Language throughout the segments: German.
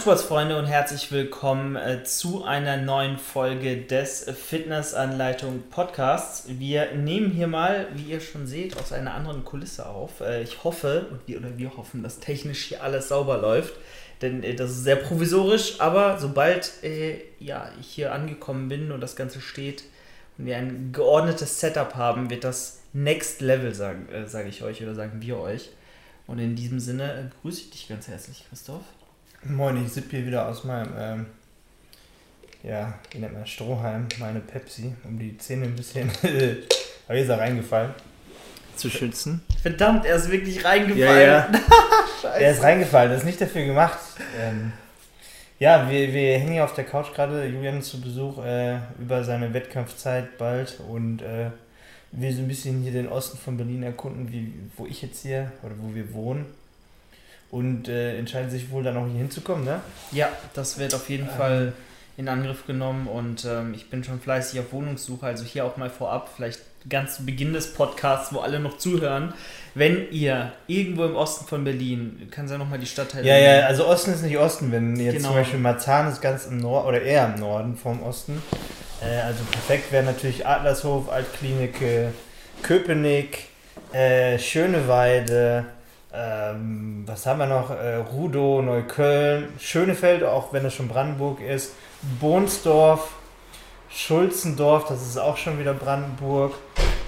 Sportsfreunde und herzlich willkommen äh, zu einer neuen Folge des Fitnessanleitung Podcasts. Wir nehmen hier mal, wie ihr schon seht, aus einer anderen Kulisse auf. Äh, ich hoffe, oder wir hoffen, dass technisch hier alles sauber läuft, denn äh, das ist sehr provisorisch, aber sobald ja, ich hier angekommen bin und das Ganze steht und wir ein geordnetes Setup haben, wird das Next Level, sage sag ich euch oder sagen wir euch. Und in diesem Sinne grüße ich dich ganz herzlich, Christoph. Moin, ich sippe hier wieder aus meinem, ähm, ja, wie nennt man Strohhalm, meine Pepsi, um die Zähne ein bisschen, aber ist er reingefallen. Zu schützen. Verdammt, er ist wirklich reingefallen. Ja, ja. er ist reingefallen, das ist nicht dafür gemacht. Ähm, ja, wir, wir hängen hier auf der Couch gerade, Julian ist zu Besuch äh, über seine Wettkampfzeit bald und äh, wir so ein bisschen hier den Osten von Berlin erkunden, wie, wo ich jetzt hier oder wo wir wohnen. Und äh, entscheiden sich wohl dann auch hier hinzukommen, ne? Ja, das wird auf jeden ähm. Fall in Angriff genommen und ähm, ich bin schon fleißig auf Wohnungssuche, also hier auch mal vorab, vielleicht ganz zu Beginn des Podcasts, wo alle noch zuhören. Wenn ihr irgendwo im Osten von Berlin, kann ja nochmal die Stadtteile. Ja, ja, also Osten ist nicht Osten, wenn jetzt genau. zum Beispiel Marzahn ist ganz im Norden oder eher im Norden vom Osten. Äh, also perfekt wäre natürlich Adlershof, Altklinik, Köpenick, äh, Schöneweide, ähm, was haben wir noch? Äh, Rudow, Neukölln, Schönefeld, auch wenn es schon Brandenburg ist, Bohnsdorf, Schulzendorf, das ist auch schon wieder Brandenburg,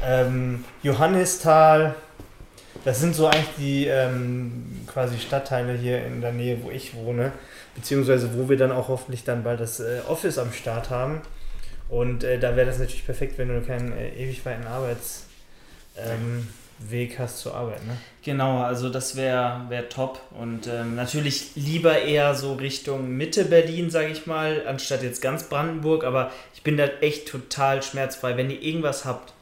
ähm, Johannisthal, das sind so eigentlich die ähm, quasi Stadtteile hier in der Nähe, wo ich wohne, beziehungsweise wo wir dann auch hoffentlich dann bald das äh, Office am Start haben. Und äh, da wäre das natürlich perfekt, wenn du keinen äh, ewig weiten Arbeitsweg ähm, hast zur Arbeit. Ne? Genau, also das wäre wär top. Und ähm, natürlich lieber eher so Richtung Mitte Berlin, sage ich mal, anstatt jetzt ganz Brandenburg. Aber ich bin da echt total schmerzfrei. Wenn ihr irgendwas habt,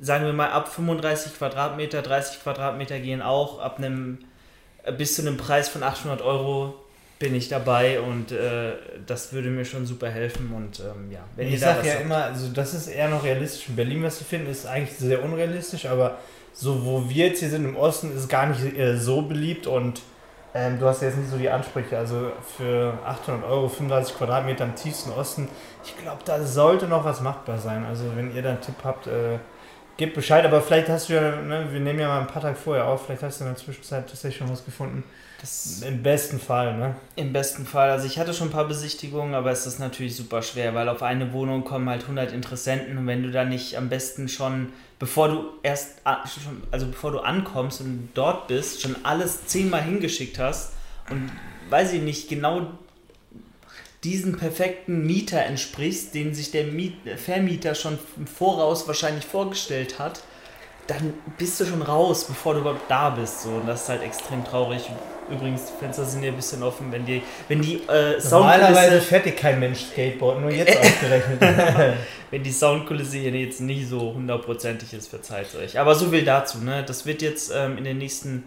sagen wir mal ab 35 Quadratmeter, 30 Quadratmeter gehen auch, ab einem äh, bis zu einem Preis von 800 Euro bin ich dabei und äh, das würde mir schon super helfen und ähm, ja, wenn ich ihr sag ja habt. immer, also das ist eher noch realistisch. In Berlin was zu finden ist eigentlich sehr unrealistisch, aber so wo wir jetzt hier sind im Osten ist gar nicht äh, so beliebt und ähm, du hast jetzt nicht so die Ansprüche. Also für 800 Euro 35 Quadratmeter im tiefsten Osten, ich glaube, da sollte noch was machbar sein. Also wenn ihr da einen Tipp habt, äh, gebt Bescheid. Aber vielleicht hast du ja, ne, wir nehmen ja mal ein paar Tage vorher auf, vielleicht hast du in der Zwischenzeit tatsächlich schon was gefunden das Im besten Fall, ne? Im besten Fall. Also ich hatte schon ein paar Besichtigungen, aber es ist natürlich super schwer, weil auf eine Wohnung kommen halt 100 Interessenten und wenn du da nicht am besten schon, bevor du erst, also bevor du ankommst und dort bist, schon alles zehnmal hingeschickt hast und weiß ich nicht, genau diesen perfekten Mieter entsprichst, den sich der Miet Vermieter schon im Voraus wahrscheinlich vorgestellt hat, dann bist du schon raus, bevor du überhaupt da bist. So. Und das ist halt extrem traurig. Übrigens, die Fenster sind ja ein bisschen offen, wenn die, wenn die äh, Normalerweise fertig kein Mensch Skateboard, nur jetzt ausgerechnet. wenn die Soundkulisse hier jetzt nicht so hundertprozentig ist, verzeiht euch. Aber so viel dazu. Ne? Das wird jetzt ähm, in den nächsten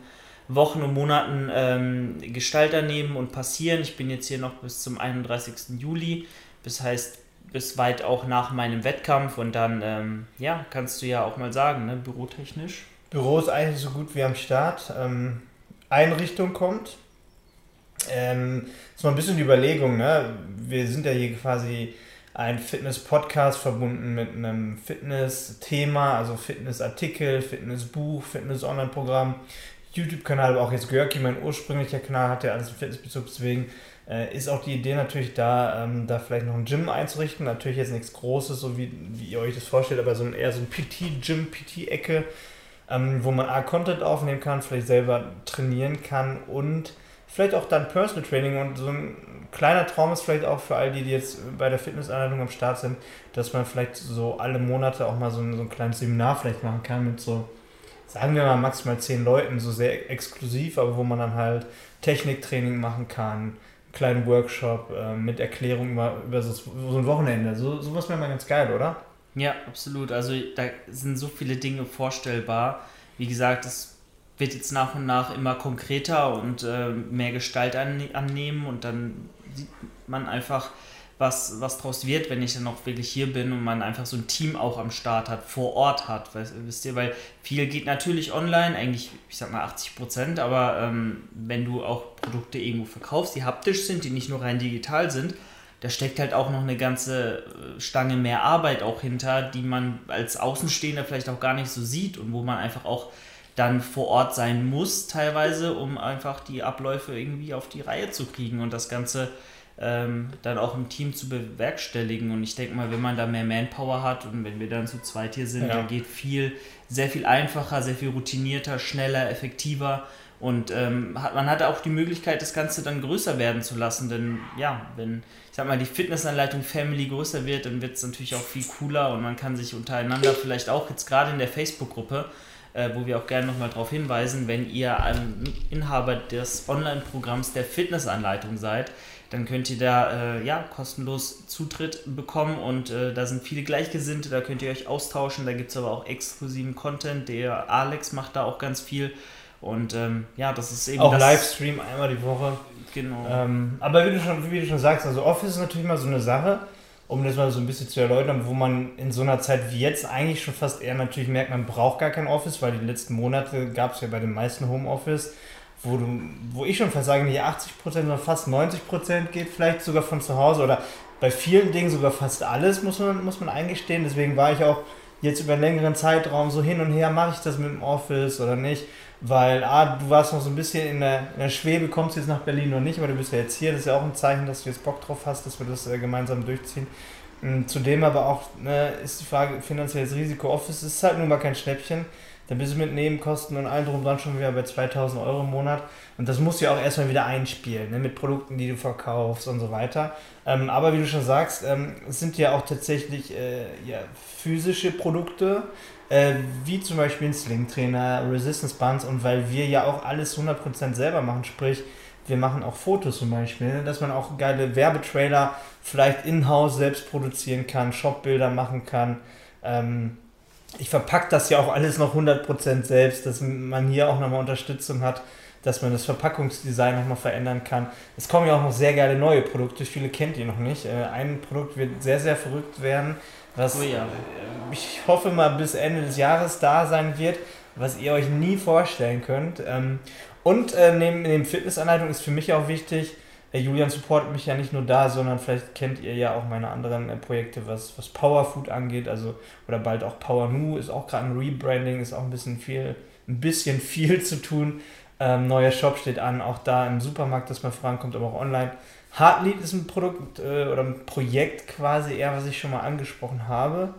Wochen und Monaten ähm, Gestalter nehmen und passieren. Ich bin jetzt hier noch bis zum 31. Juli. Das heißt, bis weit auch nach meinem Wettkampf und dann, ähm, ja, kannst du ja auch mal sagen, ne, bürotechnisch. Büro ist eigentlich so gut wie am Start. Ähm, Einrichtung kommt. Ähm, ist mal ein bisschen die Überlegung, ne? Wir sind ja hier quasi ein Fitness-Podcast verbunden mit einem Fitness-Thema, also Fitness-Artikel, Fitness-Buch, Fitness-Online-Programm, YouTube-Kanal, aber auch jetzt Görki, mein ursprünglicher Kanal, hat ja alles im Fitnessbezug, deswegen äh, ist auch die Idee natürlich da, ähm, da vielleicht noch ein Gym einzurichten. Natürlich jetzt nichts Großes, so wie, wie ihr euch das vorstellt, aber so ein, eher so ein PT-Gym, PT-Ecke, ähm, wo man A, Content aufnehmen kann, vielleicht selber trainieren kann und vielleicht auch dann Personal Training und so ein kleiner Traum ist vielleicht auch für all die, die jetzt bei der Fitnessanleitung am Start sind, dass man vielleicht so alle Monate auch mal so ein, so ein kleines Seminar vielleicht machen kann mit so, sagen wir mal maximal zehn Leuten, so sehr exklusiv, aber wo man dann halt Techniktraining machen kann, kleinen Workshop äh, mit Erklärung über, über so, so ein Wochenende. So, sowas wäre mal ganz geil, oder? Ja, absolut. Also da sind so viele Dinge vorstellbar. Wie gesagt, es wird jetzt nach und nach immer konkreter und äh, mehr Gestalt an, annehmen und dann sieht man einfach, was, was draus wird, wenn ich dann auch wirklich hier bin und man einfach so ein Team auch am Start hat, vor Ort hat, weißt, wisst ihr, weil viel geht natürlich online, eigentlich, ich sag mal 80 Prozent, aber ähm, wenn du auch Produkte irgendwo verkaufst, die haptisch sind, die nicht nur rein digital sind, da steckt halt auch noch eine ganze äh, Stange mehr Arbeit auch hinter, die man als Außenstehender vielleicht auch gar nicht so sieht und wo man einfach auch dann vor Ort sein muss, teilweise, um einfach die Abläufe irgendwie auf die Reihe zu kriegen und das Ganze ähm, dann auch im Team zu bewerkstelligen. Und ich denke mal, wenn man da mehr Manpower hat und wenn wir dann zu zweit hier sind, ja. dann geht viel, sehr viel einfacher, sehr viel routinierter, schneller, effektiver. Und ähm, hat, man hat auch die Möglichkeit, das Ganze dann größer werden zu lassen. Denn ja, wenn, ich sag mal, die Fitnessanleitung Family größer wird, dann wird es natürlich auch viel cooler und man kann sich untereinander vielleicht auch jetzt gerade in der Facebook-Gruppe äh, wo wir auch gerne nochmal darauf hinweisen, wenn ihr ein Inhaber des Online-Programms der Fitnessanleitung seid, dann könnt ihr da äh, ja, kostenlos Zutritt bekommen und äh, da sind viele Gleichgesinnte, da könnt ihr euch austauschen, da gibt es aber auch exklusiven Content, der Alex macht da auch ganz viel und ähm, ja, das ist eben auch Livestream einmal die Woche. Genau. Ähm, aber wie du, schon, wie du schon sagst, also Office ist natürlich mal so eine Sache, um das mal so ein bisschen zu erläutern, wo man in so einer Zeit wie jetzt eigentlich schon fast eher natürlich merkt, man braucht gar kein Office, weil die letzten Monate gab es ja bei den meisten Homeoffice, wo, du, wo ich schon fast sage, nicht 80%, sondern fast 90% geht vielleicht sogar von zu Hause oder bei vielen Dingen sogar fast alles, muss man, muss man eingestehen. Deswegen war ich auch jetzt über einen längeren Zeitraum so hin und her, mache ich das mit dem Office oder nicht. Weil, ah, du warst noch so ein bisschen in der, in der Schwebe, kommst jetzt nach Berlin noch nicht, aber du bist ja jetzt hier. Das ist ja auch ein Zeichen, dass du jetzt Bock drauf hast, dass wir das äh, gemeinsam durchziehen. Und zudem aber auch ne, ist die Frage, finanzielles Risiko. Office ist halt nun mal kein Schnäppchen. Da bist du mit Nebenkosten und allem drum dran schon wieder bei 2000 Euro im Monat. Und das musst du ja auch erstmal wieder einspielen, ne, mit Produkten, die du verkaufst und so weiter. Ähm, aber wie du schon sagst, ähm, es sind ja auch tatsächlich äh, ja, physische Produkte, äh, wie zum Beispiel ein Sling-Trainer, Resistance Bands und weil wir ja auch alles 100% selber machen, sprich, wir machen auch Fotos zum Beispiel, ne, dass man auch geile Werbetrailer vielleicht in-house selbst produzieren kann, Shopbilder machen kann. Ähm, ich verpacke das ja auch alles noch 100% selbst, dass man hier auch nochmal Unterstützung hat, dass man das Verpackungsdesign nochmal verändern kann. Es kommen ja auch noch sehr geile neue Produkte, viele kennt ihr noch nicht. Äh, ein Produkt wird sehr, sehr verrückt werden was oh ja. ich hoffe mal bis Ende des Jahres da sein wird, was ihr euch nie vorstellen könnt. Ähm, und äh, neben, neben Fitnessanleitung ist für mich auch wichtig, äh, Julian supportet mich ja nicht nur da, sondern vielleicht kennt ihr ja auch meine anderen äh, Projekte, was, was Powerfood angeht, also oder bald auch Power Nu ist auch gerade ein Rebranding, ist auch ein bisschen viel, ein bisschen viel zu tun. Ähm, neuer Shop steht an, auch da im Supermarkt, dass man vorankommt, aber auch online. Heartlead ist ein Produkt äh, oder ein Projekt quasi eher, was ich schon mal angesprochen habe,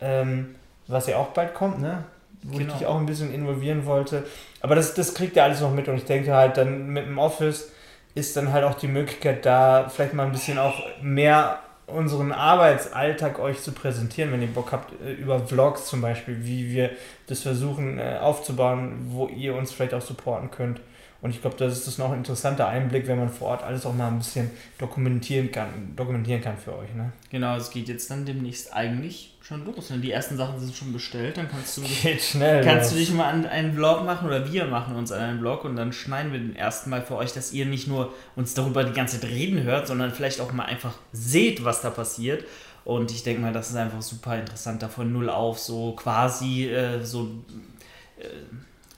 ähm, was ja auch bald kommt, ne? Wo genau. ich dich auch ein bisschen involvieren wollte. Aber das, das kriegt ihr alles noch mit und ich denke halt dann mit dem Office ist dann halt auch die Möglichkeit da, vielleicht mal ein bisschen auch mehr unseren Arbeitsalltag euch zu präsentieren, wenn ihr Bock habt, äh, über Vlogs zum Beispiel, wie wir das versuchen äh, aufzubauen, wo ihr uns vielleicht auch supporten könnt. Und ich glaube, das ist das noch ein interessanter Einblick, wenn man vor Ort alles auch mal ein bisschen dokumentieren kann, dokumentieren kann für euch. Ne? Genau, es geht jetzt dann demnächst eigentlich schon los. Ne? Die ersten Sachen sind schon bestellt, dann kannst du, geht schnell kannst du dich mal an einen Vlog machen oder wir machen uns einen Vlog und dann schneiden wir den ersten Mal für euch, dass ihr nicht nur uns darüber die ganze Zeit reden hört, sondern vielleicht auch mal einfach seht, was da passiert. Und ich denke mal, das ist einfach super interessant, da von null auf so quasi äh, so. Äh,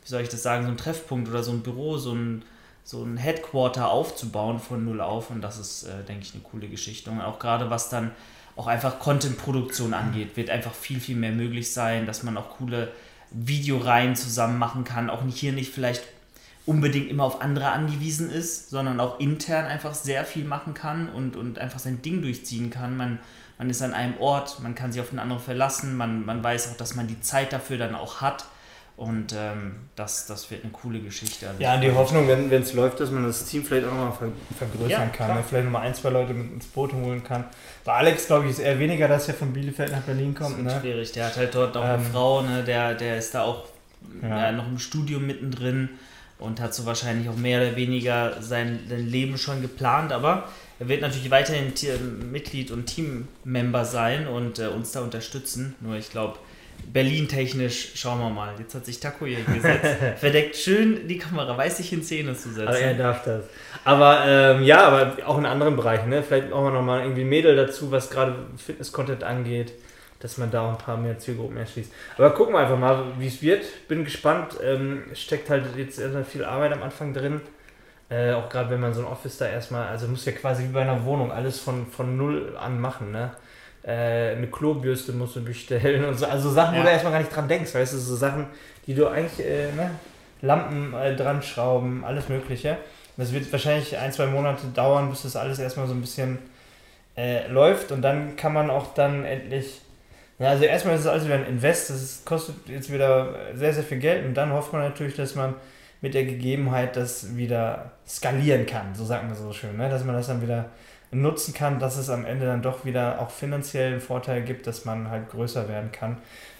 wie soll ich das sagen, so ein Treffpunkt oder so ein Büro, so ein, so ein Headquarter aufzubauen von null auf. Und das ist, äh, denke ich, eine coole Geschichte. Und auch gerade was dann auch einfach Content-Produktion angeht, wird einfach viel, viel mehr möglich sein, dass man auch coole Videoreihen zusammen machen kann. Auch hier nicht vielleicht unbedingt immer auf andere angewiesen ist, sondern auch intern einfach sehr viel machen kann und, und einfach sein Ding durchziehen kann. Man, man ist an einem Ort, man kann sich auf einen anderen verlassen, man, man weiß auch, dass man die Zeit dafür dann auch hat und ähm, das, das wird eine coole Geschichte. Also ja, die Hoffnung, wenn es läuft, dass man das Team vielleicht auch nochmal ver vergrößern ja, kann. Ne? Vielleicht nochmal ein, zwei Leute mit ins Boot holen kann. Bei Alex, glaube ich, ist eher weniger, dass er von Bielefeld nach Berlin kommt. Das ist ne? schwierig. Der hat halt dort auch ähm, eine Frau, ne? der, der ist da auch ja. Ja, noch im Studium mittendrin und hat so wahrscheinlich auch mehr oder weniger sein, sein Leben schon geplant. Aber er wird natürlich weiterhin Mitglied und Teammember sein und äh, uns da unterstützen. Nur ich glaube, Berlin-technisch, schauen wir mal. Jetzt hat sich Taco hier gesetzt. Verdeckt schön die Kamera, weiß sich in Szene zu setzen. Aber er darf das. Aber ähm, ja, aber auch in anderen Bereichen, ne? Vielleicht wir nochmal irgendwie ein Mädel dazu, was gerade Fitness-Content angeht, dass man da auch ein paar mehr Zielgruppen erschließt. Aber gucken wir einfach mal, wie es wird. Bin gespannt. Ähm, steckt halt jetzt erstmal viel Arbeit am Anfang drin. Äh, auch gerade wenn man so ein Office da erstmal, also muss ja quasi wie bei einer Wohnung alles von, von null an machen, ne? Äh, eine Klobürste musst du bestellen und so. Also Sachen, ja. wo du erstmal gar nicht dran denkst, weißt du, so Sachen, die du eigentlich, äh, ne? Lampen äh, dran schrauben, alles Mögliche. Das wird wahrscheinlich ein, zwei Monate dauern, bis das alles erstmal so ein bisschen äh, läuft und dann kann man auch dann endlich. Ja, also erstmal ist es alles wieder ein Invest, das kostet jetzt wieder sehr, sehr viel Geld und dann hofft man natürlich, dass man mit der Gegebenheit das wieder skalieren kann, so sagt man so schön, ne? dass man das dann wieder nutzen kann, dass es am Ende dann doch wieder auch finanziell einen Vorteil gibt, dass man halt größer werden kann.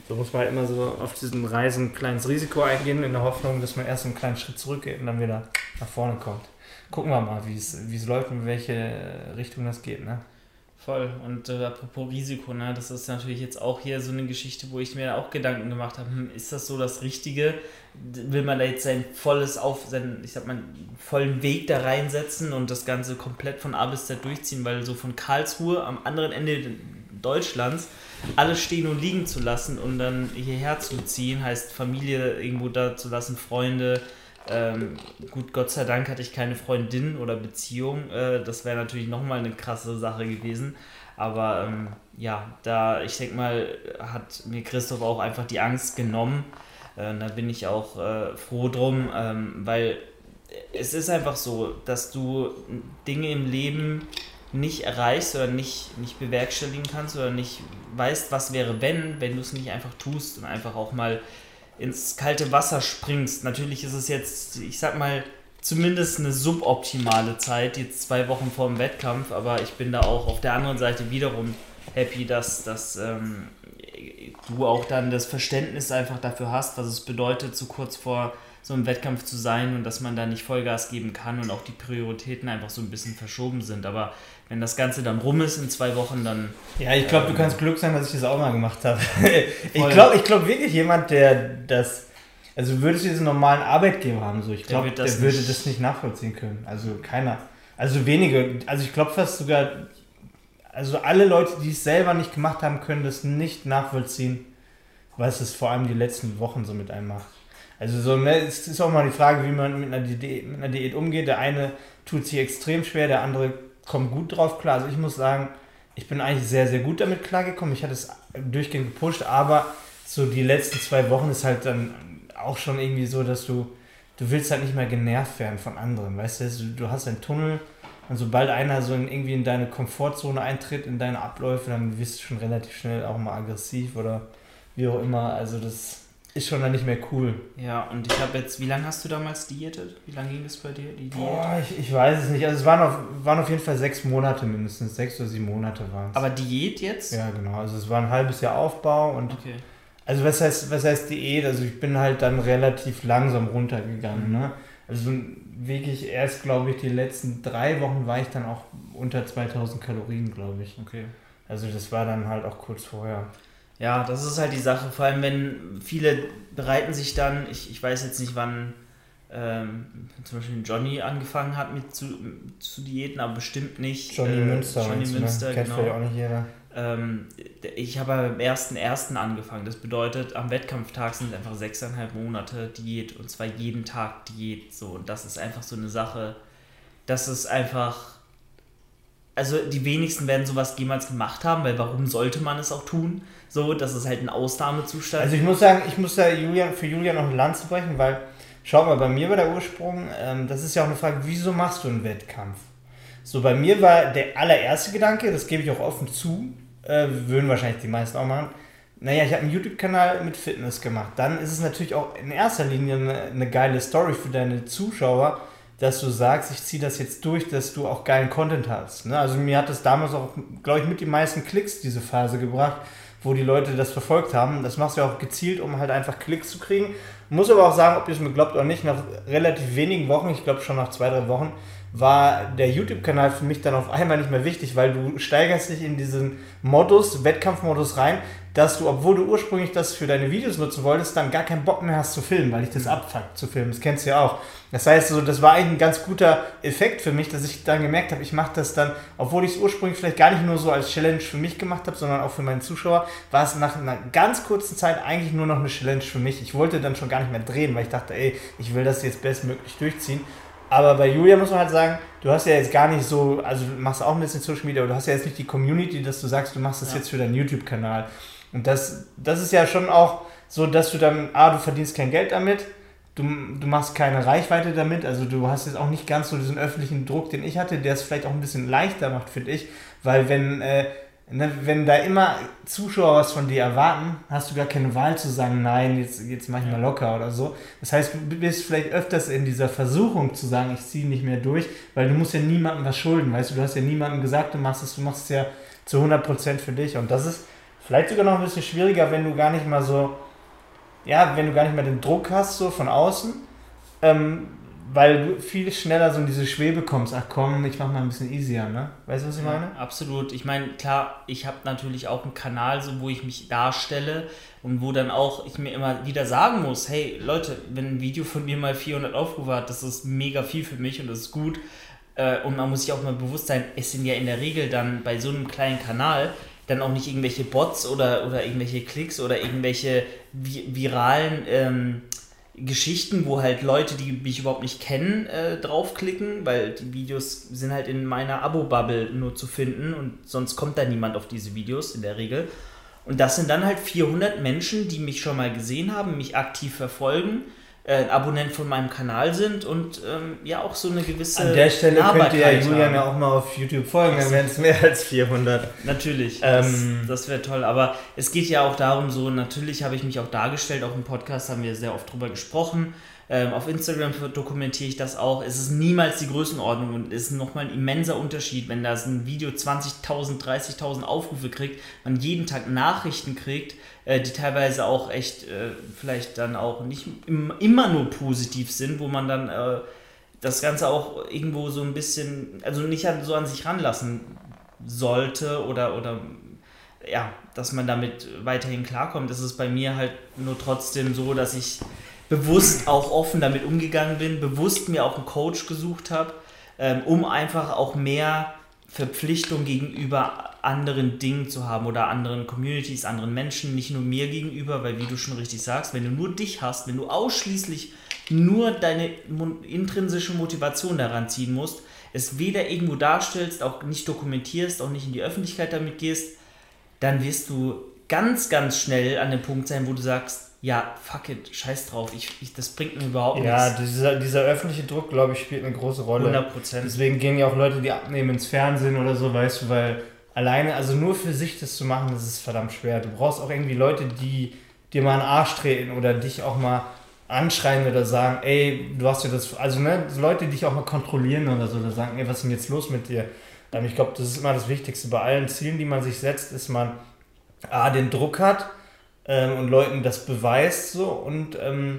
So muss man halt immer so auf diesen Reisen ein kleines Risiko eingehen, in der Hoffnung, dass man erst einen kleinen Schritt zurückgeht und dann wieder nach vorne kommt. Gucken wir mal, wie es läuft und in welche Richtung das geht. Ne? Voll. Und äh, apropos Risiko, ne, das ist natürlich jetzt auch hier so eine Geschichte, wo ich mir auch Gedanken gemacht habe, hm, ist das so das Richtige? Will man da jetzt sein volles Auf, seinen, ich sag mal, vollen Weg da reinsetzen und das Ganze komplett von A bis Z durchziehen, weil so von Karlsruhe am anderen Ende Deutschlands alles stehen und liegen zu lassen und dann hierher zu ziehen, heißt Familie irgendwo da zu lassen, Freunde, ähm, gut, Gott sei Dank hatte ich keine Freundin oder Beziehung. Äh, das wäre natürlich nochmal eine krasse Sache gewesen. Aber ähm, ja, da, ich denke mal, hat mir Christoph auch einfach die Angst genommen. Äh, da bin ich auch äh, froh drum, ähm, weil es ist einfach so, dass du Dinge im Leben nicht erreichst oder nicht, nicht bewerkstelligen kannst oder nicht weißt, was wäre, wenn, wenn du es nicht einfach tust und einfach auch mal ins kalte Wasser springst. Natürlich ist es jetzt, ich sag mal, zumindest eine suboptimale Zeit, jetzt zwei Wochen vor dem Wettkampf, aber ich bin da auch auf der anderen Seite wiederum happy, dass, dass ähm, du auch dann das Verständnis einfach dafür hast, was es bedeutet, so kurz vor so einem Wettkampf zu sein und dass man da nicht Vollgas geben kann und auch die Prioritäten einfach so ein bisschen verschoben sind. Aber wenn das Ganze dann rum ist in zwei Wochen, dann. Ja, ich glaube, ähm, du kannst Glück sein, dass ich das auch mal gemacht habe. ich glaube ich glaub wirklich, jemand, der das. Also würdest du einen normalen Arbeitgeber haben, so ich glaube, der, der würde das nicht nachvollziehen können. Also keiner. Also wenige. Also ich glaube fast sogar. Also alle Leute, die es selber nicht gemacht haben, können das nicht nachvollziehen, was es vor allem die letzten Wochen so mit einem macht. Also so, ne, es ist auch mal die Frage, wie man mit einer, Diät, mit einer Diät umgeht. Der eine tut sich extrem schwer, der andere kommt gut drauf klar. Also ich muss sagen, ich bin eigentlich sehr, sehr gut damit klargekommen. Ich hatte es durchgehend gepusht, aber so die letzten zwei Wochen ist halt dann auch schon irgendwie so, dass du, du willst halt nicht mehr genervt werden von anderen. Weißt du, du hast einen Tunnel und sobald einer so in, irgendwie in deine Komfortzone eintritt, in deine Abläufe, dann wirst du schon relativ schnell auch mal aggressiv oder wie auch immer. Also das ist schon dann nicht mehr cool. Ja, und ich habe jetzt, wie lange hast du damals diätet? Wie lange ging es bei dir, die Diät? Boah, ich, ich weiß es nicht. Also es waren auf, waren auf jeden Fall sechs Monate mindestens, sechs oder sieben Monate waren es. Aber Diät jetzt? Ja, genau. Also es war ein halbes Jahr Aufbau und okay. also was heißt, was heißt Diät? Also ich bin halt dann relativ langsam runtergegangen. Ne? Also wirklich erst, glaube ich, die letzten drei Wochen war ich dann auch unter 2000 Kalorien, glaube ich. Okay. Also das war dann halt auch kurz vorher. Ja, das ist halt die Sache. Vor allem, wenn viele bereiten sich dann, ich, ich weiß jetzt nicht, wann ähm, zum Beispiel Johnny angefangen hat mit zu, zu Diäten, aber bestimmt nicht. Johnny äh, Münster. Johnny ne? Münster, ne? genau. auch nicht jeder. Ähm, ich habe ersten ersten angefangen. Das bedeutet, am Wettkampftag sind einfach sechseinhalb Monate Diät und zwar jeden Tag Diät. So, und das ist einfach so eine Sache. Das ist einfach also die wenigsten werden sowas jemals gemacht haben, weil warum sollte man es auch tun? So, das ist halt ein Ausnahmezustand. Also ich muss sagen, ich muss da Julian, für Julian noch ein Land zu brechen, weil, schau mal, bei mir war der Ursprung, ähm, das ist ja auch eine Frage, wieso machst du einen Wettkampf? So, bei mir war der allererste Gedanke, das gebe ich auch offen zu, äh, würden wahrscheinlich die meisten auch machen, naja, ich habe einen YouTube-Kanal mit Fitness gemacht. Dann ist es natürlich auch in erster Linie eine, eine geile Story für deine Zuschauer, dass du sagst, ich ziehe das jetzt durch, dass du auch geilen Content hast. Ne? Also mir hat das damals auch, glaube ich, mit die meisten Klicks diese Phase gebracht, wo die Leute das verfolgt haben. Das machst du ja auch gezielt, um halt einfach Klicks zu kriegen. Muss aber auch sagen, ob ihr es mir glaubt oder nicht, nach relativ wenigen Wochen, ich glaube schon nach zwei, drei Wochen, war der YouTube-Kanal für mich dann auf einmal nicht mehr wichtig, weil du steigerst dich in diesen Modus, Wettkampfmodus rein, dass du, obwohl du ursprünglich das für deine Videos nutzen wolltest, dann gar keinen Bock mehr hast zu filmen, weil ich das abfuckt zu filmen. Das kennst du ja auch. Das heißt, so, das war eigentlich ein ganz guter Effekt für mich, dass ich dann gemerkt habe, ich mache das dann, obwohl ich es ursprünglich vielleicht gar nicht nur so als Challenge für mich gemacht habe, sondern auch für meine Zuschauer, war es nach einer ganz kurzen Zeit eigentlich nur noch eine Challenge für mich. Ich wollte dann schon gar nicht mehr drehen, weil ich dachte, ey, ich will das jetzt bestmöglich durchziehen. Aber bei Julia muss man halt sagen, du hast ja jetzt gar nicht so, also du machst auch ein bisschen Social Media, aber du hast ja jetzt nicht die Community, dass du sagst, du machst das ja. jetzt für deinen YouTube-Kanal. Und das, das ist ja schon auch so, dass du dann, ah, du verdienst kein Geld damit, du, du machst keine Reichweite damit, also du hast jetzt auch nicht ganz so diesen öffentlichen Druck, den ich hatte, der es vielleicht auch ein bisschen leichter macht, finde ich, weil wenn, äh, ne, wenn da immer Zuschauer was von dir erwarten, hast du gar keine Wahl zu sagen, nein, jetzt, jetzt mach ich mal locker oder so. Das heißt, du bist vielleicht öfters in dieser Versuchung zu sagen, ich ziehe nicht mehr durch, weil du musst ja niemandem was schulden, weißt du, du hast ja niemandem gesagt, du machst es, du machst es ja zu 100% für dich. Und das ist Vielleicht sogar noch ein bisschen schwieriger, wenn du gar nicht mal so, ja, wenn du gar nicht mehr den Druck hast, so von außen, ähm, weil du viel schneller so in diese Schwebe kommst. Ach komm, ich mach mal ein bisschen easier, ne? Weißt du, was ich meine? Ja, absolut. Ich meine, klar, ich habe natürlich auch einen Kanal, so, wo ich mich darstelle und wo dann auch ich mir immer wieder sagen muss, hey Leute, wenn ein Video von mir mal 400 Aufrufe hat, das ist mega viel für mich und das ist gut. Äh, und man muss sich auch mal bewusst sein, es sind ja in der Regel dann bei so einem kleinen Kanal dann auch nicht irgendwelche Bots oder, oder irgendwelche Klicks oder irgendwelche vi viralen ähm, Geschichten, wo halt Leute, die mich überhaupt nicht kennen, äh, draufklicken, weil die Videos sind halt in meiner Abo-Bubble nur zu finden und sonst kommt da niemand auf diese Videos in der Regel. Und das sind dann halt 400 Menschen, die mich schon mal gesehen haben, mich aktiv verfolgen äh, Abonnent von meinem Kanal sind und ähm, ja auch so eine gewisse. An der Stelle könnt ihr ja Julian ja auch mal auf YouTube folgen, dann wären es mehr als 400. Natürlich, ähm, das, das wäre toll. Aber es geht ja auch darum, so natürlich habe ich mich auch dargestellt, auch im Podcast haben wir sehr oft drüber gesprochen. Ähm, auf Instagram dokumentiere ich das auch. Es ist niemals die Größenordnung und es ist nochmal ein immenser Unterschied, wenn das ein Video 20.000, 30.000 Aufrufe kriegt, man jeden Tag Nachrichten kriegt, äh, die teilweise auch echt äh, vielleicht dann auch nicht im, immer nur positiv sind, wo man dann äh, das Ganze auch irgendwo so ein bisschen, also nicht so an sich ranlassen sollte oder, oder ja, dass man damit weiterhin klarkommt. Das ist bei mir halt nur trotzdem so, dass ich bewusst auch offen damit umgegangen bin, bewusst mir auch einen Coach gesucht habe, ähm, um einfach auch mehr Verpflichtung gegenüber anderen Dingen zu haben oder anderen Communities, anderen Menschen, nicht nur mir gegenüber, weil wie du schon richtig sagst, wenn du nur dich hast, wenn du ausschließlich nur deine intrinsische Motivation daran ziehen musst, es weder irgendwo darstellst, auch nicht dokumentierst, auch nicht in die Öffentlichkeit damit gehst, dann wirst du ganz, ganz schnell an dem Punkt sein, wo du sagst, ja, fuck it, scheiß drauf, ich, ich, das bringt mir überhaupt ja, nichts. Ja, dieser, dieser öffentliche Druck, glaube ich, spielt eine große Rolle. 100 Prozent. Deswegen gehen ja auch Leute, die abnehmen ins Fernsehen oder so, weißt du, weil alleine, also nur für sich das zu machen, das ist verdammt schwer. Du brauchst auch irgendwie Leute, die dir mal einen Arsch treten oder dich auch mal anschreien oder sagen, ey, du hast ja das, also ne, Leute, die dich auch mal kontrollieren oder so, oder sagen, ey, was ist denn jetzt los mit dir? Ähm, ich glaube, das ist immer das Wichtigste. Bei allen Zielen, die man sich setzt, ist man A, den Druck hat, ähm, und Leuten das beweist so und ähm,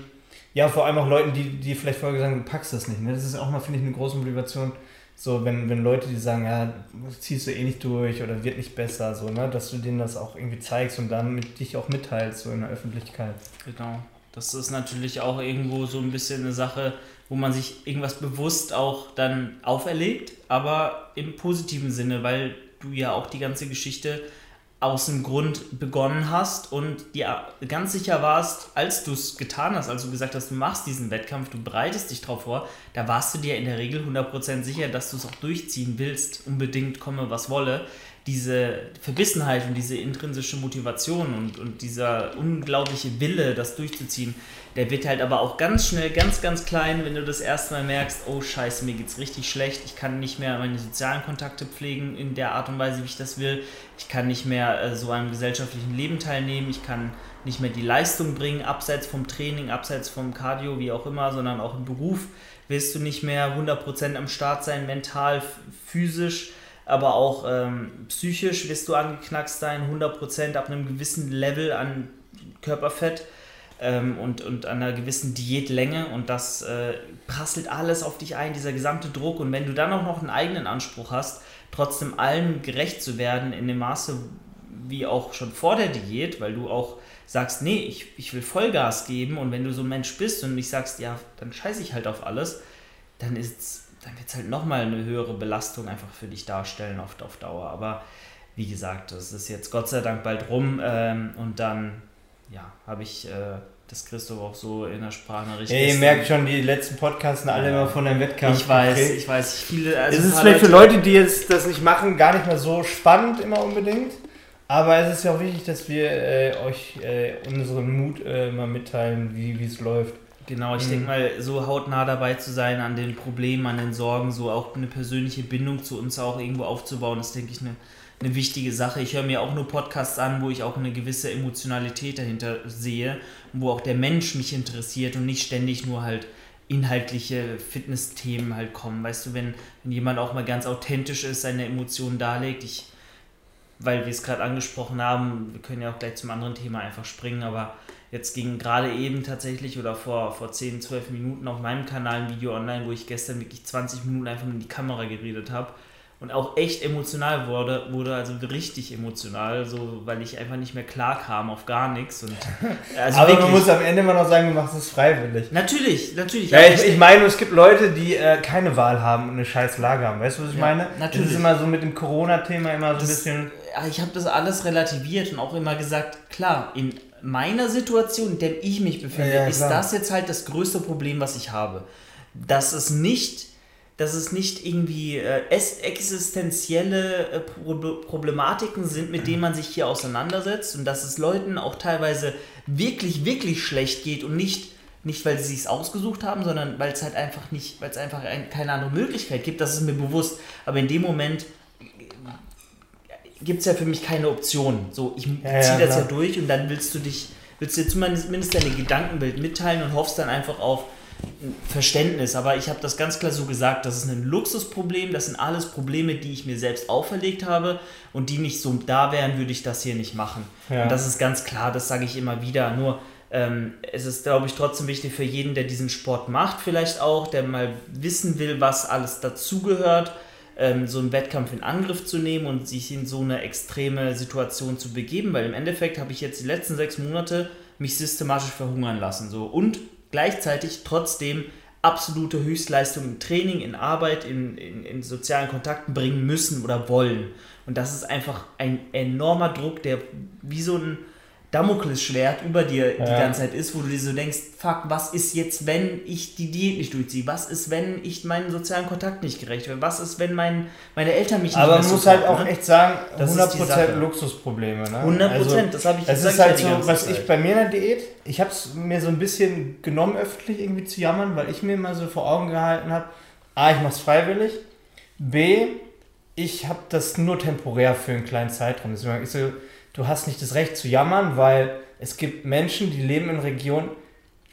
ja, vor allem auch Leuten, die, die vielleicht vorher gesagt haben, du packst das nicht. Ne? Das ist auch mal, finde ich, eine große Motivation. So, wenn, wenn Leute, die sagen, ja, ziehst du eh nicht durch oder wird nicht besser, so, ne, dass du denen das auch irgendwie zeigst und dann mit dich auch mitteilst, so in der Öffentlichkeit. Genau. Das ist natürlich auch irgendwo so ein bisschen eine Sache, wo man sich irgendwas bewusst auch dann auferlegt, aber im positiven Sinne, weil du ja auch die ganze Geschichte aus dem Grund begonnen hast und dir ganz sicher warst, als du es getan hast, als du gesagt hast, du machst diesen Wettkampf, du bereitest dich darauf vor, da warst du dir in der Regel 100% sicher, dass du es auch durchziehen willst, unbedingt komme, was wolle diese Verbissenheit und diese intrinsische Motivation und, und dieser unglaubliche Wille, das durchzuziehen, der wird halt aber auch ganz schnell ganz, ganz klein, wenn du das erste Mal merkst, oh scheiße, mir geht's richtig schlecht, ich kann nicht mehr meine sozialen Kontakte pflegen in der Art und Weise, wie ich das will, ich kann nicht mehr äh, so am gesellschaftlichen Leben teilnehmen, ich kann nicht mehr die Leistung bringen, abseits vom Training, abseits vom Cardio, wie auch immer, sondern auch im Beruf wirst du nicht mehr 100% am Start sein, mental, physisch, aber auch ähm, psychisch wirst du angeknackst sein, 100% ab einem gewissen Level an Körperfett. ähm, und, und an einer gewissen Diätlänge und das äh, prasselt alles auf dich ein, dieser gesamte Druck. Und wenn du dann auch noch einen eigenen Anspruch hast, trotzdem allen gerecht zu werden in dem Maße wie auch schon vor der Diät, weil du auch sagst, nee, ich, ich will Vollgas geben und wenn du so ein Mensch bist und nicht sagst, ja, dann scheiße ich halt auf alles, dann ist dann wird es halt nochmal eine höhere Belastung einfach für dich darstellen auf, auf Dauer. Aber wie gesagt, das ist jetzt Gott sei Dank bald rum ähm, und dann ja, habe ich äh, das Christoph auch so in der Sprachnachricht. Ja, ihr merkt schon, die letzten Podcasts sind alle immer von einem Wettkampf. Ich weiß, okay. ich weiß. Viele, also es ist vielleicht für Leute, die jetzt das nicht machen, gar nicht mehr so spannend immer unbedingt. Aber es ist ja auch wichtig, dass wir äh, euch äh, unseren Mut äh, mal mitteilen, wie es läuft. Genau, ich mhm. denke mal, so hautnah dabei zu sein an den Problemen, an den Sorgen, so auch eine persönliche Bindung zu uns auch irgendwo aufzubauen, ist, denke ich, eine, eine wichtige Sache. Ich höre mir auch nur Podcasts an, wo ich auch eine gewisse Emotionalität dahinter sehe, wo auch der Mensch mich interessiert und nicht ständig nur halt inhaltliche Fitnessthemen halt kommen. Weißt du, wenn, wenn jemand auch mal ganz authentisch ist, seine Emotionen darlegt, ich weil wir es gerade angesprochen haben, wir können ja auch gleich zum anderen Thema einfach springen, aber jetzt ging gerade eben tatsächlich oder vor, vor 10, 12 Minuten auf meinem Kanal ein Video online, wo ich gestern wirklich 20 Minuten einfach in die Kamera geredet habe und auch echt emotional wurde, wurde also richtig emotional, so weil ich einfach nicht mehr klar kam auf gar nichts. Und, also Aber wirklich, man muss am Ende immer noch sagen, du machst es freiwillig. Natürlich, natürlich. Ja, ich, ich meine, es gibt Leute, die äh, keine Wahl haben und eine scheiß Lage haben. Weißt du, was ich ja, meine? Natürlich. Das ist immer so mit dem Corona-Thema immer so ein bisschen ich habe das alles relativiert und auch immer gesagt, klar, in meiner Situation, in der ich mich befinde, ja, ist das jetzt halt das größte Problem, was ich habe. Dass es nicht, dass es nicht irgendwie äh, existenzielle äh, Problematiken sind, mit denen man sich hier auseinandersetzt und dass es Leuten auch teilweise wirklich, wirklich schlecht geht und nicht nicht weil sie es ausgesucht haben, sondern weil es halt einfach nicht, weil es einfach ein, keine andere Möglichkeit gibt. Das ist mir bewusst. Aber in dem Moment gibt es ja für mich keine Option. So, ich ja, ziehe das klar. ja durch und dann willst du dich, willst du dir zumindest deine Gedankenbild mitteilen und hoffst dann einfach auf Verständnis. Aber ich habe das ganz klar so gesagt, das ist ein Luxusproblem, das sind alles Probleme, die ich mir selbst auferlegt habe und die nicht so da wären, würde ich das hier nicht machen. Ja. Und das ist ganz klar, das sage ich immer wieder. Nur ähm, es ist, glaube ich, trotzdem wichtig für jeden, der diesen Sport macht, vielleicht auch, der mal wissen will, was alles dazugehört ähm, so einen Wettkampf in Angriff zu nehmen und sich in so eine extreme Situation zu begeben, weil im Endeffekt habe ich jetzt die letzten sechs Monate mich systematisch verhungern lassen. So. Und gleichzeitig trotzdem absolute Höchstleistung im Training, in Arbeit, in, in, in, sozialen Kontakten bringen müssen oder wollen. Und das ist einfach ein enormer Druck, der wie so ein Damoklesschwert über dir ja. die ganze Zeit ist, wo du dir so denkst, fuck, was ist jetzt, wenn ich die Diät nicht durchziehe? Was ist, wenn ich meinen sozialen Kontakt nicht gerecht werde? Was ist, wenn mein, meine Eltern mich nicht Aber man muss halt auch ne? echt sagen, das 100% Luxusprobleme. Ne? 100%, also, das habe ich Das ist halt so, was Zeit. ich bei mir in der Diät, ich habe es mir so ein bisschen genommen, öffentlich irgendwie zu jammern, weil ich mir immer so vor Augen gehalten habe, A, ich mache es freiwillig, B, ich habe das nur temporär für einen kleinen Zeitraum. Deswegen ich so, du hast nicht das Recht zu jammern, weil es gibt Menschen, die leben in Regionen,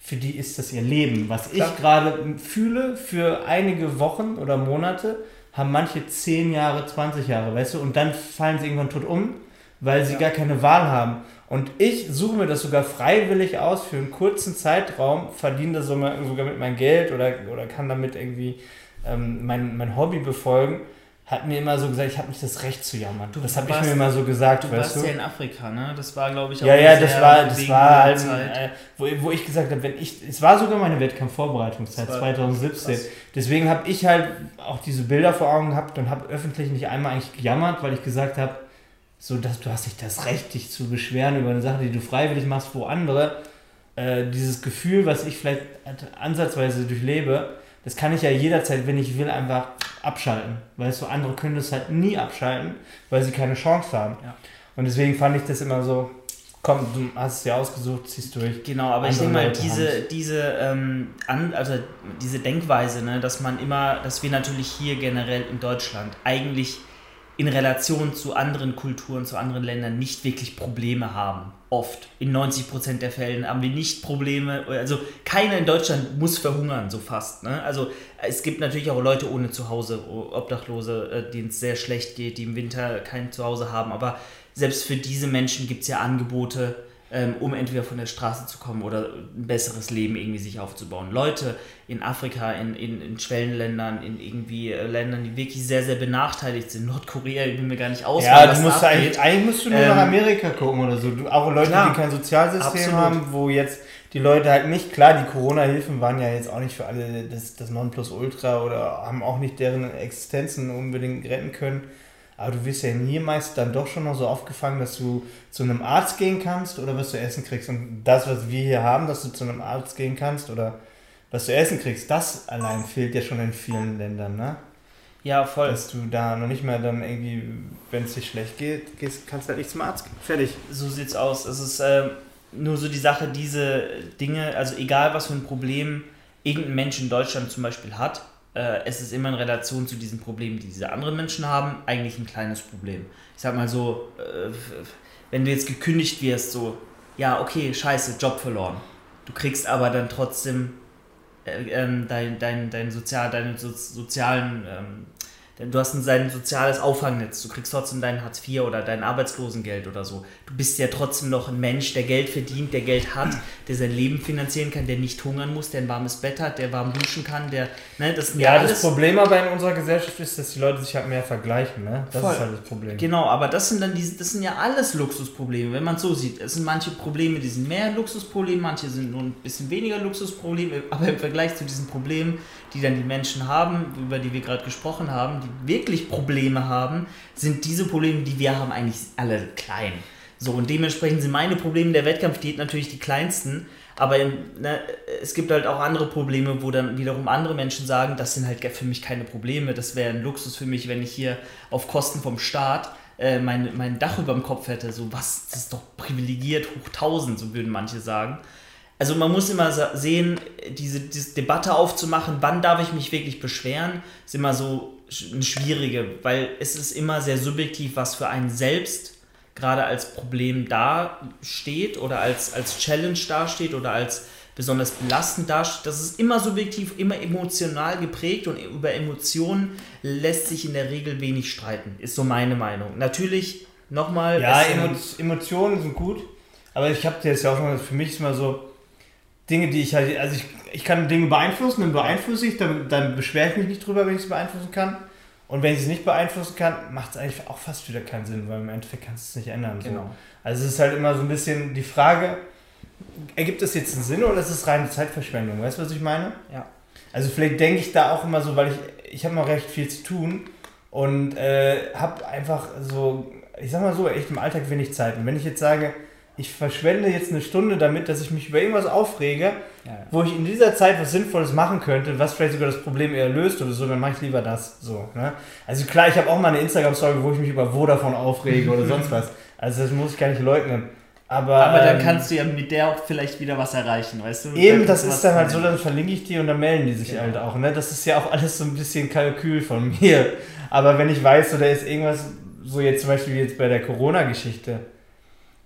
für die ist das ihr Leben. Was Klar. ich gerade fühle, für einige Wochen oder Monate, haben manche 10 Jahre, 20 Jahre, weißt du, und dann fallen sie irgendwann tot um, weil sie ja. gar keine Wahl haben. Und ich suche mir das sogar freiwillig aus für einen kurzen Zeitraum, verdiene das sogar mit meinem Geld oder, oder kann damit irgendwie ähm, mein, mein Hobby befolgen hat mir immer so gesagt, ich habe nicht das Recht zu jammern. Du, das habe ich mir immer so gesagt, du weißt warst du? ja in Afrika, ne? Das war, glaube ich, auch Ja, ja, das war, das war halt, äh, wo, wo ich gesagt habe, wenn ich, es war sogar meine Wettkampfvorbereitungszeit 2017. Krass. Deswegen habe ich halt auch diese Bilder vor Augen gehabt und habe öffentlich nicht einmal eigentlich gejammert, weil ich gesagt habe, so, dass du hast nicht das Recht, dich zu beschweren über eine Sache, die du freiwillig machst, wo andere äh, dieses Gefühl, was ich vielleicht ansatzweise durchlebe, das kann ich ja jederzeit, wenn ich will, einfach abschalten. Weißt du, andere können das halt nie abschalten, weil sie keine Chance haben. Ja. Und deswegen fand ich das immer so, komm, du hast es ja ausgesucht, ziehst durch. Genau, aber ich denke mal, diese, diese, ähm, an, also diese Denkweise, ne, dass man immer, dass wir natürlich hier generell in Deutschland eigentlich in Relation zu anderen Kulturen, zu anderen Ländern nicht wirklich Probleme haben. Oft. In 90% der Fällen haben wir nicht Probleme. Also keiner in Deutschland muss verhungern, so fast. Ne? Also es gibt natürlich auch Leute ohne Zuhause, Obdachlose, äh, denen es sehr schlecht geht, die im Winter kein Zuhause haben. Aber selbst für diese Menschen gibt es ja Angebote, ähm, um entweder von der Straße zu kommen oder ein besseres Leben irgendwie sich aufzubauen. Leute in Afrika, in, in, in Schwellenländern, in irgendwie äh, Ländern, die wirklich sehr, sehr benachteiligt sind. Nordkorea, ich will mir gar nicht aus. Ja, du musst eigentlich, eigentlich musst du nur ähm, nach Amerika gucken oder so. Du, auch Leute, klar, die kein Sozialsystem absolut. haben, wo jetzt die Leute halt nicht, klar, die Corona-Hilfen waren ja jetzt auch nicht für alle das, das Nonplusultra oder haben auch nicht deren Existenzen unbedingt retten können. Aber du wirst ja hier meist dann doch schon noch so aufgefangen, dass du zu einem Arzt gehen kannst oder was du essen kriegst. Und das, was wir hier haben, dass du zu einem Arzt gehen kannst oder was du essen kriegst, das allein fehlt ja schon in vielen Ländern, ne? Ja, voll. Dass du da noch nicht mehr dann irgendwie, wenn es dir schlecht geht, gehst, kannst halt nicht zum Arzt gehen. Fertig. So sieht's aus. Es ist äh, nur so die Sache, diese Dinge, also egal was für ein Problem irgendein Mensch in Deutschland zum Beispiel hat, äh, es ist immer in Relation zu diesen Problemen, die diese anderen Menschen haben, eigentlich ein kleines Problem. Ich sag mal so, äh, wenn du jetzt gekündigt wirst, so, ja, okay, scheiße, Job verloren. Du kriegst aber dann trotzdem äh, ähm, dein, dein, dein Sozial, deine so, sozialen ähm, du hast ein soziales Auffangnetz. Du kriegst trotzdem dein Hartz IV oder dein Arbeitslosengeld oder so. Du bist ja trotzdem noch ein Mensch, der Geld verdient, der Geld hat, der sein Leben finanzieren kann, der nicht hungern muss, der ein warmes Bett hat, der warm duschen kann, der. Ne, das ja, ja das Problem aber in unserer Gesellschaft ist, dass die Leute sich halt mehr vergleichen. Ne? Das Voll. ist halt das Problem. Genau, aber das sind dann diese, das sind ja alles Luxusprobleme, wenn man es so sieht. Es sind manche Probleme, die sind mehr Luxusprobleme, manche sind nur ein bisschen weniger Luxusprobleme, aber im Vergleich zu diesen Problemen, die dann die Menschen haben, über die wir gerade gesprochen haben, die wirklich Probleme haben, sind diese Probleme, die wir haben, eigentlich alle klein. So, und dementsprechend sind meine Probleme der Wettkampfdiät natürlich die kleinsten. Aber ne, es gibt halt auch andere Probleme, wo dann wiederum andere Menschen sagen, das sind halt für mich keine Probleme. Das wäre ein Luxus für mich, wenn ich hier auf Kosten vom Staat äh, mein, mein Dach über dem Kopf hätte. So was, das ist doch privilegiert hoch 1000, so würden manche sagen. Also man muss immer sehen, diese, diese Debatte aufzumachen, wann darf ich mich wirklich beschweren, ist immer so eine schwierige, weil es ist immer sehr subjektiv, was für einen selbst gerade als Problem dasteht oder als, als Challenge dasteht oder als besonders belastend dasteht. Das ist immer subjektiv, immer emotional geprägt und über Emotionen lässt sich in der Regel wenig streiten, ist so meine Meinung. Natürlich, nochmal. Ja, Emotionen sind gut, aber ich habe dir das ja auch schon für mich ist immer so, Dinge, die ich halt, also ich, ich kann Dinge beeinflussen, dann beeinflusse ich, dann, dann beschwere ich mich nicht drüber, wenn ich es beeinflussen kann. Und wenn ich es nicht beeinflussen kann, macht es eigentlich auch fast wieder keinen Sinn, weil im Endeffekt kannst du es nicht ändern. Genau. So. Also es ist halt immer so ein bisschen die Frage, ergibt das jetzt einen Sinn oder ist es reine Zeitverschwendung? Weißt du, was ich meine? Ja. Also vielleicht denke ich da auch immer so, weil ich, ich habe noch recht viel zu tun und äh, habe einfach so, ich sag mal so, echt im Alltag wenig Zeit. Und wenn ich jetzt sage, ich verschwende jetzt eine Stunde damit, dass ich mich über irgendwas aufrege, ja, ja. wo ich in dieser Zeit was Sinnvolles machen könnte, was vielleicht sogar das Problem eher löst oder so, dann mache ich lieber das. So, ne? Also klar, ich habe auch mal eine Instagram-Story, wo ich mich über Vodafone aufrege oder sonst was. Also das muss ich gar nicht leugnen. Aber, Aber dann ähm, kannst du ja mit der auch vielleicht wieder was erreichen, weißt du? Eben, das ist dann halt so, dann verlinke ich die und dann melden die sich genau. halt auch. Ne? Das ist ja auch alles so ein bisschen Kalkül von mir. Aber wenn ich weiß, so da ist irgendwas, so jetzt zum Beispiel jetzt bei der Corona-Geschichte,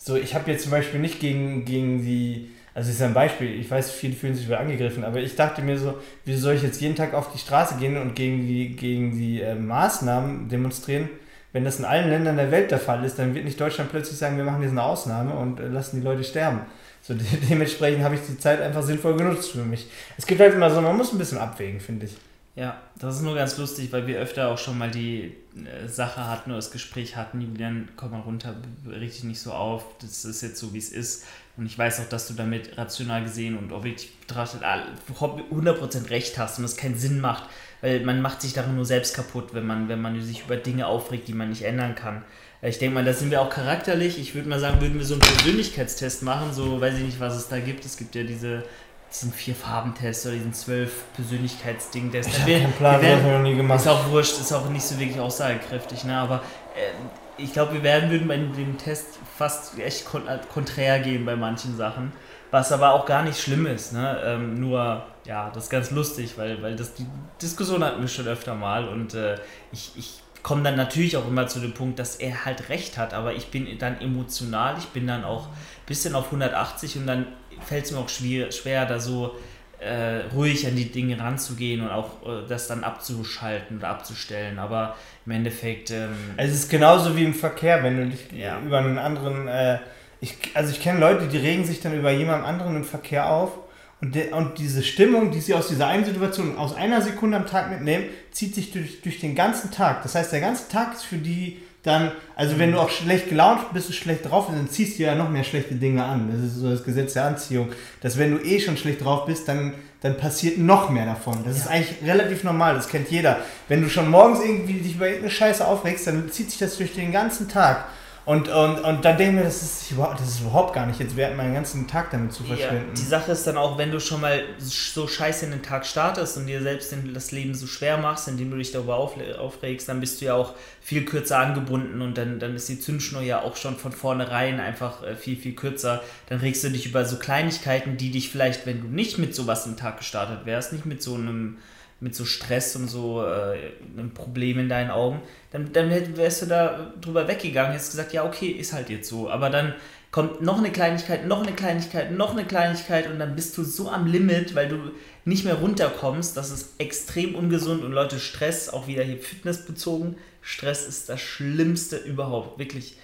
so, ich habe jetzt zum Beispiel nicht gegen, gegen die, also ist ein Beispiel, ich weiß, viele fühlen sich wieder angegriffen, aber ich dachte mir so, wieso soll ich jetzt jeden Tag auf die Straße gehen und gegen die, gegen die äh, Maßnahmen demonstrieren? Wenn das in allen Ländern der Welt der Fall ist, dann wird nicht Deutschland plötzlich sagen, wir machen jetzt eine Ausnahme und äh, lassen die Leute sterben. So, de dementsprechend habe ich die Zeit einfach sinnvoll genutzt für mich. Es gibt halt immer so, man muss ein bisschen abwägen, finde ich. Ja, das ist nur ganz lustig, weil wir öfter auch schon mal die äh, Sache hatten oder das Gespräch hatten, Julian, komm mal runter, richtig nicht so auf, das ist jetzt so, wie es ist. Und ich weiß auch, dass du damit rational gesehen und objektiv betrachtet 100% recht hast und es keinen Sinn macht, weil man macht sich darin nur selbst kaputt, wenn man, wenn man sich über Dinge aufregt, die man nicht ändern kann. Äh, ich denke mal, da sind wir auch charakterlich. Ich würde mal sagen, würden wir so einen Persönlichkeitstest machen, so weiß ich nicht, was es da gibt. Es gibt ja diese diesen vier Farbentest oder diesen zwölf Persönlichkeitsding. Der ist ich keinen Plan, werden, das noch nie gemacht. Ist auch wurscht, ist auch nicht so wirklich aussagekräftig, ne? aber äh, ich glaube, wir werden würden bei dem Test fast echt kon konträr gehen bei manchen Sachen, was aber auch gar nicht schlimm ist. Ne? Ähm, nur, ja, das ist ganz lustig, weil, weil das die Diskussion hatten wir schon öfter mal und äh, ich, ich komme dann natürlich auch immer zu dem Punkt, dass er halt recht hat, aber ich bin dann emotional, ich bin dann auch ein bisschen auf 180 und dann fällt es mir auch schwer, schwer da so äh, ruhig an die Dinge ranzugehen und auch äh, das dann abzuschalten oder abzustellen. Aber im Endeffekt. Ähm, es ist genauso wie im Verkehr, wenn du dich ja. über einen anderen äh, ich, also ich kenne Leute, die regen sich dann über jemand anderen im Verkehr auf und, de, und diese Stimmung, die sie aus dieser einen Situation aus einer Sekunde am Tag mitnehmen, zieht sich durch, durch den ganzen Tag. Das heißt, der ganze Tag ist für die dann, also wenn du auch schlecht gelaunt bist und schlecht drauf bist, dann ziehst du ja noch mehr schlechte Dinge an. Das ist so das Gesetz der Anziehung. Dass wenn du eh schon schlecht drauf bist, dann, dann passiert noch mehr davon. Das ja. ist eigentlich relativ normal, das kennt jeder. Wenn du schon morgens irgendwie dich über irgendeine Scheiße aufregst, dann zieht sich das durch den ganzen Tag. Und, und, und dann denke ich mir, das ist, überhaupt, das ist überhaupt gar nicht jetzt wert, meinen ganzen Tag damit zu verschwenden. Ja, die Sache ist dann auch, wenn du schon mal so scheiße in den Tag startest und dir selbst das Leben so schwer machst, indem du dich darüber aufregst, dann bist du ja auch viel kürzer angebunden und dann, dann ist die Zündschnur ja auch schon von vornherein einfach äh, viel, viel kürzer. Dann regst du dich über so Kleinigkeiten, die dich vielleicht, wenn du nicht mit sowas im Tag gestartet wärst, nicht mit so einem mit so Stress und so äh, einem Problem in deinen Augen, dann, dann wärst du da drüber weggegangen, hättest gesagt, ja, okay, ist halt jetzt so. Aber dann kommt noch eine Kleinigkeit, noch eine Kleinigkeit, noch eine Kleinigkeit und dann bist du so am Limit, weil du nicht mehr runterkommst. Das ist extrem ungesund und Leute, Stress, auch wieder hier fitnessbezogen, Stress ist das Schlimmste überhaupt, wirklich.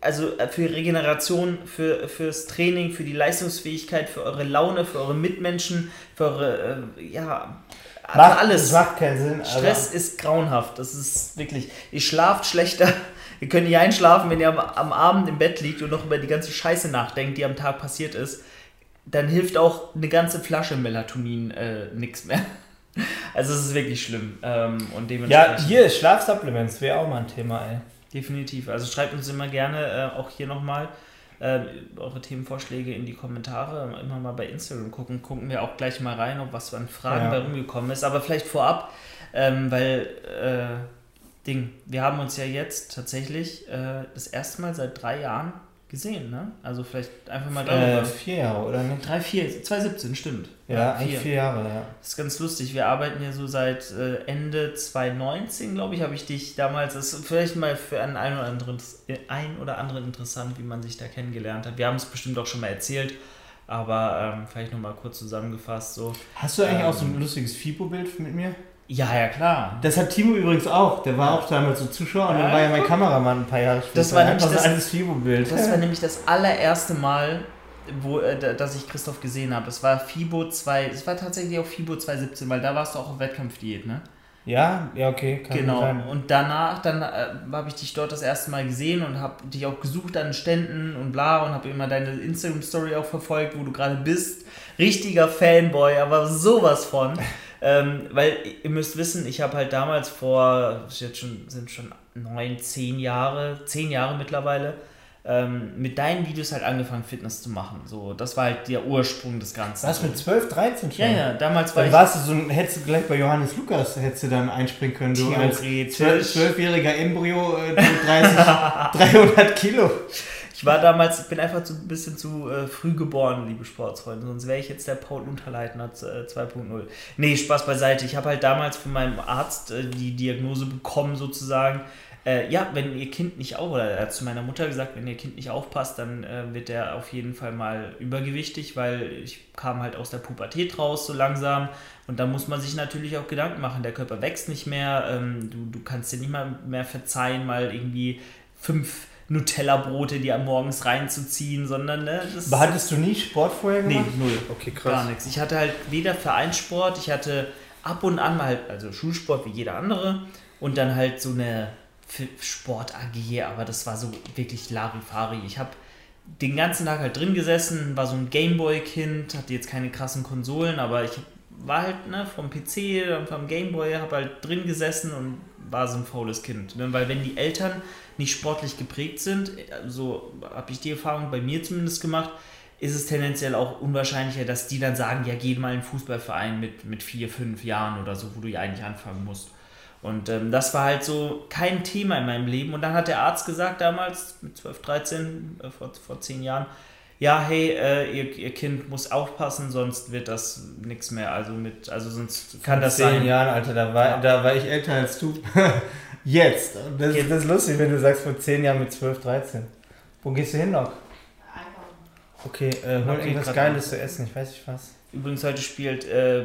Also äh, für Regeneration, für, fürs Training, für die Leistungsfähigkeit, für eure Laune, für eure Mitmenschen, für eure, äh, ja, also macht, alles. Das macht keinen Sinn. Stress ist grauenhaft. Das ist wirklich. Ihr schlaft schlechter. Ihr könnt nicht einschlafen, wenn ihr am, am Abend im Bett liegt und noch über die ganze Scheiße nachdenkt, die am Tag passiert ist. Dann hilft auch eine ganze Flasche Melatonin äh, nichts mehr. Also es ist wirklich schlimm. Ähm, und ja, hier Schlafsupplements wäre auch mal ein Thema, ey. Definitiv. Also schreibt uns immer gerne äh, auch hier nochmal äh, eure Themenvorschläge in die Kommentare. Immer mal bei Instagram gucken. Gucken wir auch gleich mal rein, ob was an Fragen ja. da rumgekommen ist. Aber vielleicht vorab, ähm, weil äh, Ding, wir haben uns ja jetzt tatsächlich äh, das erste Mal seit drei Jahren gesehen, ne? Also vielleicht einfach mal darüber. Äh, vier Jahre, oder nicht? Drei, vier, 2017, stimmt. Ja, ja vier. vier Jahre, ja. Das ist ganz lustig. Wir arbeiten ja so seit äh, Ende 2019, glaube ich, habe ich dich damals, das ist vielleicht mal für einen, einen oder anderen, ein oder anderen interessant, wie man sich da kennengelernt hat. Wir haben es bestimmt auch schon mal erzählt, aber ähm, vielleicht nochmal kurz zusammengefasst. So. Hast du eigentlich ähm, auch so ein lustiges FIBO-Bild mit mir? Ja, ja, klar. Das hat Timo übrigens auch. Der war auch damals so Zuschauer und ja, dann war ja mein Kameramann ein paar Jahre später. Das war nämlich das, das, Fibo-Bild. Das war nämlich das allererste Mal, wo, äh, dass ich Christoph gesehen habe. Das war Fibo 2, es war tatsächlich auch Fibo 2017, weil da warst du auch auf Wettkampfdiät, ne? Ja, ja, okay. Kann genau. Sein. Und danach, dann äh, habe ich dich dort das erste Mal gesehen und habe dich auch gesucht an Ständen und bla und habe immer deine Instagram-Story auch verfolgt, wo du gerade bist. Richtiger Fanboy, aber sowas von. Ähm, weil ihr müsst wissen, ich habe halt damals vor, jetzt schon, sind schon neun, zehn Jahre, zehn Jahre mittlerweile, ähm, mit deinen Videos halt angefangen, Fitness zu machen. So, das war halt der Ursprung des Ganzen. Was mit 12, 13 schon? Ja, ja, damals war dann ich. Warst du so, hättest du gleich bei Johannes Lukas hättest du dann einspringen können, du als zwölfjähriger Embryo, äh, 30, 300 Kilo. Ich war damals, ich bin einfach zu, ein bisschen zu äh, früh geboren, liebe Sportsfreunde, sonst wäre ich jetzt der Paul Unterleitner äh, 2.0. Nee, Spaß beiseite. Ich habe halt damals von meinem Arzt äh, die Diagnose bekommen, sozusagen, äh, ja, wenn ihr Kind nicht auf, oder er hat zu meiner Mutter gesagt, wenn ihr Kind nicht aufpasst, dann äh, wird er auf jeden Fall mal übergewichtig, weil ich kam halt aus der Pubertät raus so langsam und da muss man sich natürlich auch Gedanken machen, der Körper wächst nicht mehr, ähm, du, du kannst dir nicht mal mehr verzeihen, mal irgendwie fünf Nutella-Brote dir morgens reinzuziehen, sondern ne, das Aber hattest du nie Sport vorher gemacht? Nee, null. Okay, krass. Gar nichts. Ich hatte halt weder Vereinssport, ich hatte ab und an mal, also Schulsport wie jeder andere und dann halt so eine Sport AG, aber das war so wirklich Larifari. Ich habe den ganzen Tag halt drin gesessen, war so ein Gameboy-Kind, hatte jetzt keine krassen Konsolen, aber ich war halt ne, vom PC, dann vom Gameboy, habe halt drin gesessen und war so ein faules Kind. Ne? Weil wenn die Eltern nicht sportlich geprägt sind, so habe ich die Erfahrung bei mir zumindest gemacht, ist es tendenziell auch unwahrscheinlicher, dass die dann sagen, ja, geh mal in einen Fußballverein mit, mit vier, fünf Jahren oder so, wo du ja eigentlich anfangen musst. Und ähm, das war halt so kein Thema in meinem Leben. Und dann hat der Arzt gesagt damals, mit 12, 13, äh, vor, vor zehn Jahren, ja, hey, äh, ihr, ihr Kind muss aufpassen, sonst wird das nichts mehr. Also mit, also sonst kann das zehn sein. Jahren, Alter, da war, ja. da war ich älter als du. Jetzt. Das, das, ist lustig, wenn du sagst vor zehn Jahren mit 12, 13. Wo gehst du hin noch? Okay, äh, hol okay, irgendwas Geiles zu essen, ich weiß nicht was. Übrigens, heute spielt äh,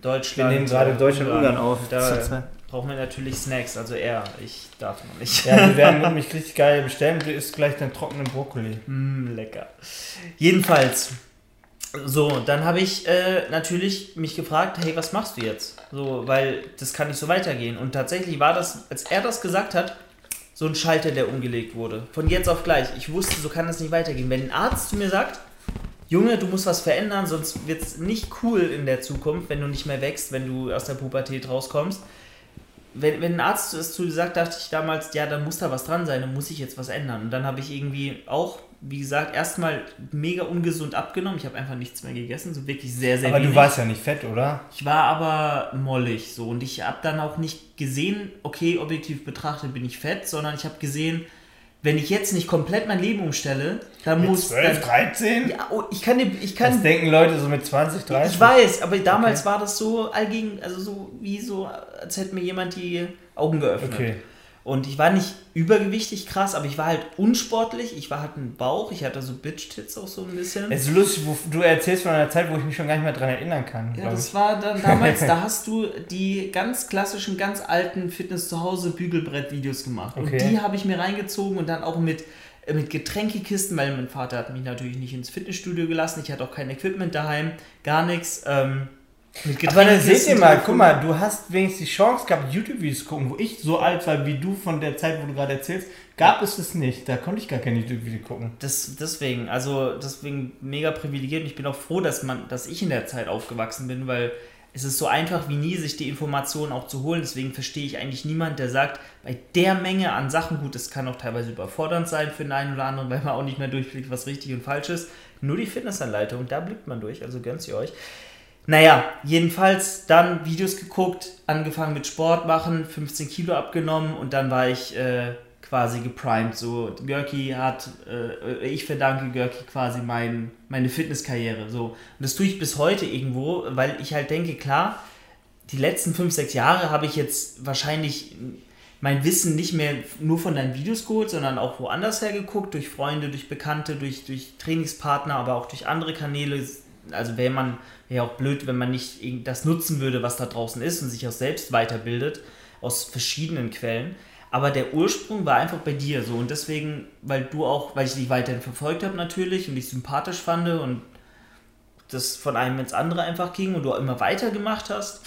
Deutschland. Wir nehmen gerade Deutschland Ungarn auf. Da, brauchen wir natürlich Snacks. Also er, ich darf noch nicht. Ja, wir werden nämlich richtig geil bestellen. Du isst gleich den trockenen Brokkoli. Mm, lecker. Jedenfalls, so, dann habe ich äh, natürlich mich gefragt, hey, was machst du jetzt? So, weil das kann nicht so weitergehen. Und tatsächlich war das, als er das gesagt hat, so ein Schalter, der umgelegt wurde. Von jetzt auf gleich. Ich wusste, so kann das nicht weitergehen. Wenn ein Arzt zu mir sagt, Junge, du musst was verändern, sonst wird es nicht cool in der Zukunft, wenn du nicht mehr wächst, wenn du aus der Pubertät rauskommst. Wenn, wenn ein Arzt es zu dir sagt, dachte ich damals, ja, dann muss da was dran sein, dann muss ich jetzt was ändern. Und dann habe ich irgendwie auch, wie gesagt, erstmal mega ungesund abgenommen. Ich habe einfach nichts mehr gegessen, so wirklich sehr, sehr Aber wenig. du warst ja nicht fett, oder? Ich war aber mollig so und ich habe dann auch nicht gesehen, okay, objektiv betrachtet bin ich fett, sondern ich habe gesehen, wenn ich jetzt nicht komplett mein Leben umstelle, dann Mit muss. 12, dann, 13? ja, oh, ich kann, dir- ich kann Das denken Leute so mit 20, 30. ich weiß, aber damals war das so allgegen, also so wie so, als hätte mir jemand die Augen geöffnet. Okay. Und ich war nicht übergewichtig krass, aber ich war halt unsportlich. Ich war, hatte einen Bauch, ich hatte so Bitch-Tits auch so ein bisschen. Es ist lustig, wo, du erzählst von einer Zeit, wo ich mich schon gar nicht mehr dran erinnern kann. Ja, das ich. war dann damals, da hast du die ganz klassischen, ganz alten Fitness zu Hause Bügelbrett-Videos gemacht. Und Okay. die habe ich mir reingezogen und dann auch mit, äh, mit Getränkekisten, weil mein Vater hat mich natürlich nicht ins Fitnessstudio gelassen. Ich hatte auch kein Equipment daheim, gar nichts. Ähm, Aber dann seht ihr mal, guck mal, du hast wenigstens die Chance gehabt, YouTube-Videos zu gucken, wo ich so alt war wie du von der Zeit, wo du gerade erzählst, gab es es nicht. Da konnte ich gar kein YouTube-Video gucken. Das, deswegen, also deswegen mega privilegiert und ich bin auch froh, dass man, dass ich in der Zeit aufgewachsen bin, weil es ist so einfach wie nie, sich die Informationen auch zu holen. Deswegen verstehe ich eigentlich niemand, der sagt, bei der Menge an Sachen, gut, das kann auch teilweise überfordernd sein für den einen oder anderen, weil man auch nicht mehr durchblickt, was richtig und falsch ist. Nur die Fitnessanleitung, da blickt man durch, also gönnt sie euch. Naja, jedenfalls dann Videos geguckt, angefangen mit Sport machen, 15 Kilo abgenommen und dann war ich äh, quasi geprimed. So, Görki hat, äh, ich verdanke Görki quasi mein, meine Fitnesskarriere. So. Und das tue ich bis heute irgendwo, weil ich halt denke, klar, die letzten 5, 6 Jahre habe ich jetzt wahrscheinlich mein Wissen nicht mehr nur von deinen Videos geholt, sondern auch woanders hergeguckt, durch Freunde, durch Bekannte, durch, durch Trainingspartner, aber auch durch andere Kanäle. Also wäre man wäre auch blöd, wenn man nicht das nutzen würde, was da draußen ist und sich auch selbst weiterbildet, aus verschiedenen Quellen. Aber der Ursprung war einfach bei dir so und deswegen, weil du auch, weil ich dich weiterhin verfolgt habe natürlich und dich sympathisch fand und das von einem ins andere einfach ging und du immer weitergemacht hast,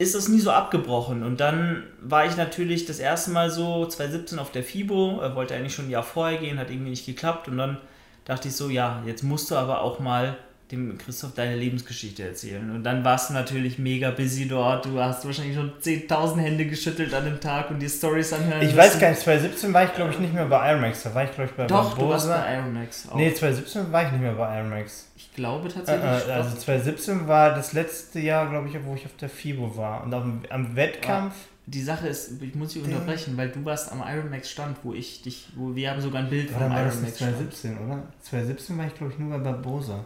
ist das nie so abgebrochen. Und dann war ich natürlich das erste Mal so 2017 auf der FIBO, äh, wollte eigentlich schon ein Jahr vorher gehen, hat irgendwie nicht geklappt. Und dann dachte ich so, ja, jetzt musst du aber auch mal dem Christoph deine Lebensgeschichte erzählen. Und dann warst du natürlich mega busy dort. Du hast wahrscheinlich schon 10.000 Hände geschüttelt an dem Tag und die Stories anhören. Ich weiß gar nicht, 2017 war ich glaube ich nicht mehr bei Ironmax, da war ich glaube ich bei Doch, du warst Barbosa. bei Iron Max auch. Nee, 2017 war ich nicht mehr bei Ironmax. ich glaube Äh, tatsächlich. äh, also 2017 war das letzte Jahr, glaube ich, wo ich auf der FIBO war. Und am, am Wettkampf, die Sache ist, ich muss dich unterbrechen, weil du warst am Iron Max Stand, wo ich dich, wo wir haben sogar ein Bild oder vom war das Iron nicht Max Stand. 2017, oder? 2017 war ich glaube ich nur bei Barbosa.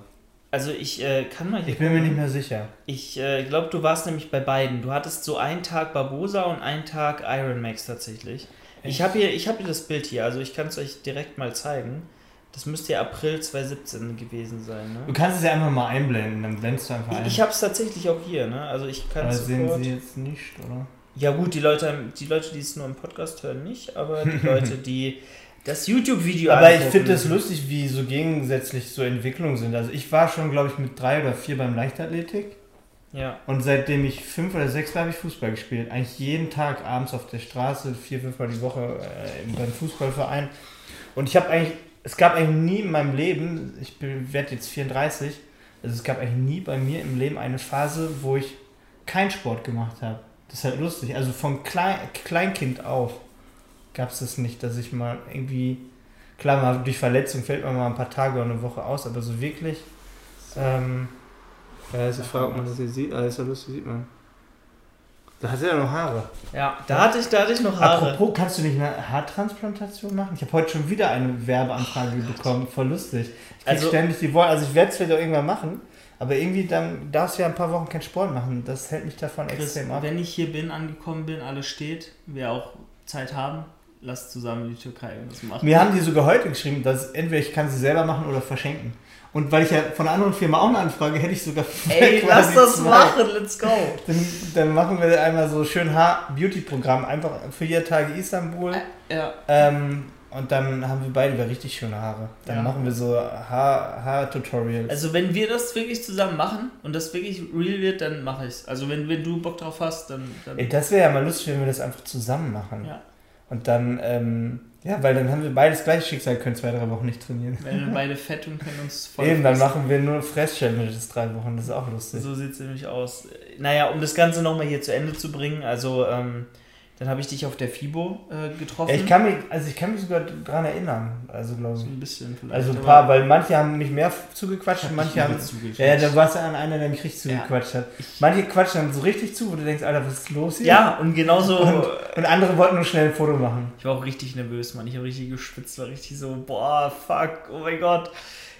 Also ich äh, kann mal hier Ich bin mir gucken. nicht mehr sicher. Ich äh, glaube, du warst nämlich bei beiden. Du hattest so einen Tag Barbosa und einen Tag Iron Max tatsächlich. Ich Echt? habe hier, ich habe hier das Bild hier, also ich kann es euch direkt mal zeigen. Das müsste ja April 2017 gewesen sein. Du Ne? kannst es ja einfach mal einblenden, dann blendest du einfach ein. Ich, ich habe es tatsächlich auch hier, ne? Also ich kann es sehen sie jetzt nicht, oder? Ja gut, die Leute, die Leute, die es nur im Podcast hören, nicht, aber die Leute, die das YouTube-Video Aber ich angucken- finde es lustig, wie so gegensätzlich so Entwicklungen sind. Also ich war schon, glaube ich, mit drei oder vier beim Leichtathletik. Ja. Und seitdem ich fünf oder sechs war, habe ich Fußball gespielt. Eigentlich jeden Tag abends auf der Straße, vier, fünfmal die Woche äh, beim Fußballverein. Und ich habe eigentlich, es gab eigentlich nie in meinem Leben, ich werde jetzt 34, also es gab eigentlich nie bei mir im Leben eine Phase, wo ich keinen Sport gemacht habe. Das ist halt lustig. Also von Klein, Kleinkind auf gab es das nicht, dass ich mal irgendwie, klar, mal durch Verletzung fällt man mal ein paar Tage oder eine Woche aus, aber so wirklich. Ähm, ja, ist die Frage, ob man das hier sieht. Ah, ist ja lustig, sieht man. Da hat er ja noch Haare. Ja, da hatte ich, da hatte ich noch Haare. Apropos, kannst du nicht eine Haartransplantation machen? Ich habe heute schon wieder eine Werbeanfrage bekommen. Voll lustig. Ich krieg Also- ständig die Worte. Also ich werde es vielleicht auch irgendwann machen. Aber irgendwie dann darfst du ja ein paar Wochen keinen Sport machen. Das hält mich davon Chris, extrem ab. wenn ich hier bin, angekommen bin, alles steht, wir auch Zeit haben, lass zusammen in die Türkei was machen. Mir haben die sogar heute geschrieben, dass entweder ich kann sie selber machen oder verschenken. Und weil ich ja von einer anderen Firma auch eine Anfrage hätte ich sogar Ey, lass das zwei. machen, let's go. Dann, dann, machen wir einmal so schön Haar-Beauty-Programm, einfach für vier Tage Istanbul. Ja. Ähm, und dann haben wir beide wieder richtig schöne Haare. Dann ja. machen wir so Haar-Tutorials. also wenn wir das wirklich zusammen machen und das wirklich real wird, dann mache ich es. Also wenn, wenn du Bock drauf hast, dann... dann Ey, das wäre ja mal lustig, wenn wir das einfach zusammen machen. Ja. Und dann, ähm, ja, weil dann haben wir beides gleiche Schicksal, können zwei, drei Wochen nicht trainieren. Wenn wir beide fett und können uns voll Eben, dann machen wir nur Fress-Challenges drei Wochen, das ist auch lustig. So sieht es nämlich aus. Naja, um das Ganze nochmal hier zu Ende zu bringen, also ähm, dann habe ich dich auf der FIBO äh, getroffen. Ich kann mich, also ich kann mich sogar daran erinnern. Also glaube ich. So ein bisschen vielleicht. Also ein paar, weil manche haben mich mehr zugequatscht und manche haben. Zugequatscht. Ja, da warst du an einer, der mich richtig zugequatscht ja. hat. Manche quatschen dann so richtig zu, wo du denkst, Alter, was ist los hier? Ja, und genauso. Und, und andere wollten nur schnell ein Foto machen. Ich war auch richtig nervös, Mann. Ich habe richtig geschwitzt, war richtig so, boah, fuck, oh mein Gott.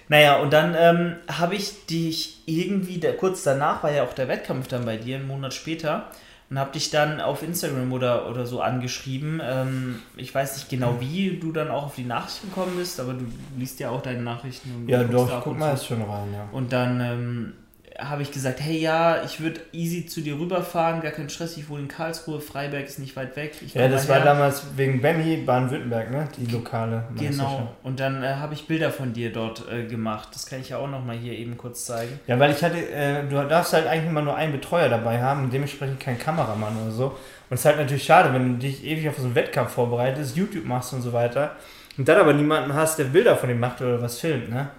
Naja, und dann ähm, habe ich dich irgendwie, der, kurz danach war ja auch der Wettkampf dann bei dir, einen Monat später und habe dich dann auf Instagram oder, oder so angeschrieben. Ähm, ich weiß nicht genau, wie du dann auch auf die Nachrichten gekommen bist, aber du liest ja auch deine Nachrichten. ja, doch, guck mal jetzt schon rein, ja. Und dann ähm, habe ich gesagt, hey ja, ich würde easy zu dir rüberfahren, gar kein Stress, ich wohne in Karlsruhe, Freiberg ist nicht weit weg. ja, das war damals wegen Benny Baden-Württemberg, ne? Die lokale. Genau. Und dann äh, habe ich Bilder von dir dort äh, gemacht. Das kann ich ja auch nochmal hier eben kurz zeigen. Ja, weil ich hatte, äh, du darfst halt eigentlich immer nur einen Betreuer dabei haben und dementsprechend keinen Kameramann oder so. Und es ist halt natürlich schade, wenn du dich ewig auf so einen Wettkampf vorbereitest, YouTube machst und so weiter und dann aber niemanden hast, der Bilder von dem macht oder was filmt, ne?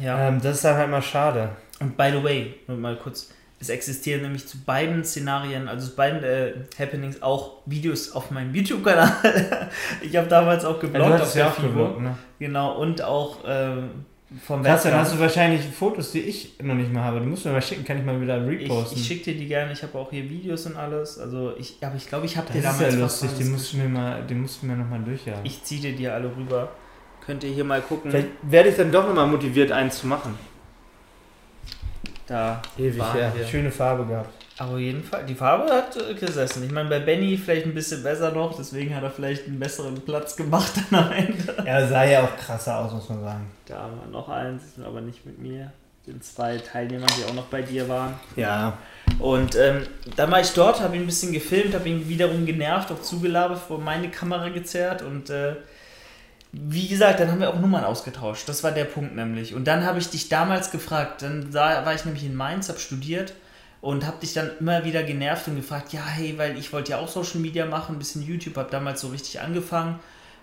Ja. Ähm, das ist dann halt mal schade. Und by the way, nur mal kurz, es existieren nämlich zu beiden Szenarien, also zu beiden äh, Happenings auch Videos auf meinem YouTube-Kanal. ich habe damals auch gebloggt ja, auf der ja auch gebloggt, ne? Genau, und auch ähm, vom Krass, dann hast du wahrscheinlich Fotos, die ich noch nicht mal habe. Die musst du mir mal schicken, kann ich mal wieder reposten. Ich, ich schicke dir die gerne, ich habe auch hier Videos und alles. Also ich, aber ich glaube, ich habe dir damals. Das ist ja lustig, die musst du mir mal, die musst du mir nochmal durchjagen. Ich ziehe dir die alle rüber. Könnt ihr hier mal gucken. Vielleicht werde ich dann doch nochmal motiviert, eins zu machen. Da Ewig, ja. Wir. Schöne Farbe gehabt. Aber auf jeden Fall, die Farbe hat äh, gesessen. Ich meine, bei Benny vielleicht ein bisschen besser noch, deswegen hat er vielleicht einen besseren Platz gemacht am Ende. Er sah ja auch krasser aus, muss man sagen. Da haben wir noch eins, aber nicht mit mir. Den zwei Teilnehmern, die auch noch bei dir waren. Ja. Und ähm, dann war ich dort, habe ihn ein bisschen gefilmt, habe ihn wiederum genervt, auch zugelabert, vor meine Kamera gezerrt und äh, wie gesagt, dann haben wir auch Nummern ausgetauscht. Das war der Punkt nämlich. Und dann habe ich dich damals gefragt, dann war ich nämlich in Mainz, habe studiert und habe dich dann immer wieder genervt und gefragt, ja, hey, weil ich wollte ja auch Social Media machen, ein bisschen YouTube, habe damals so richtig angefangen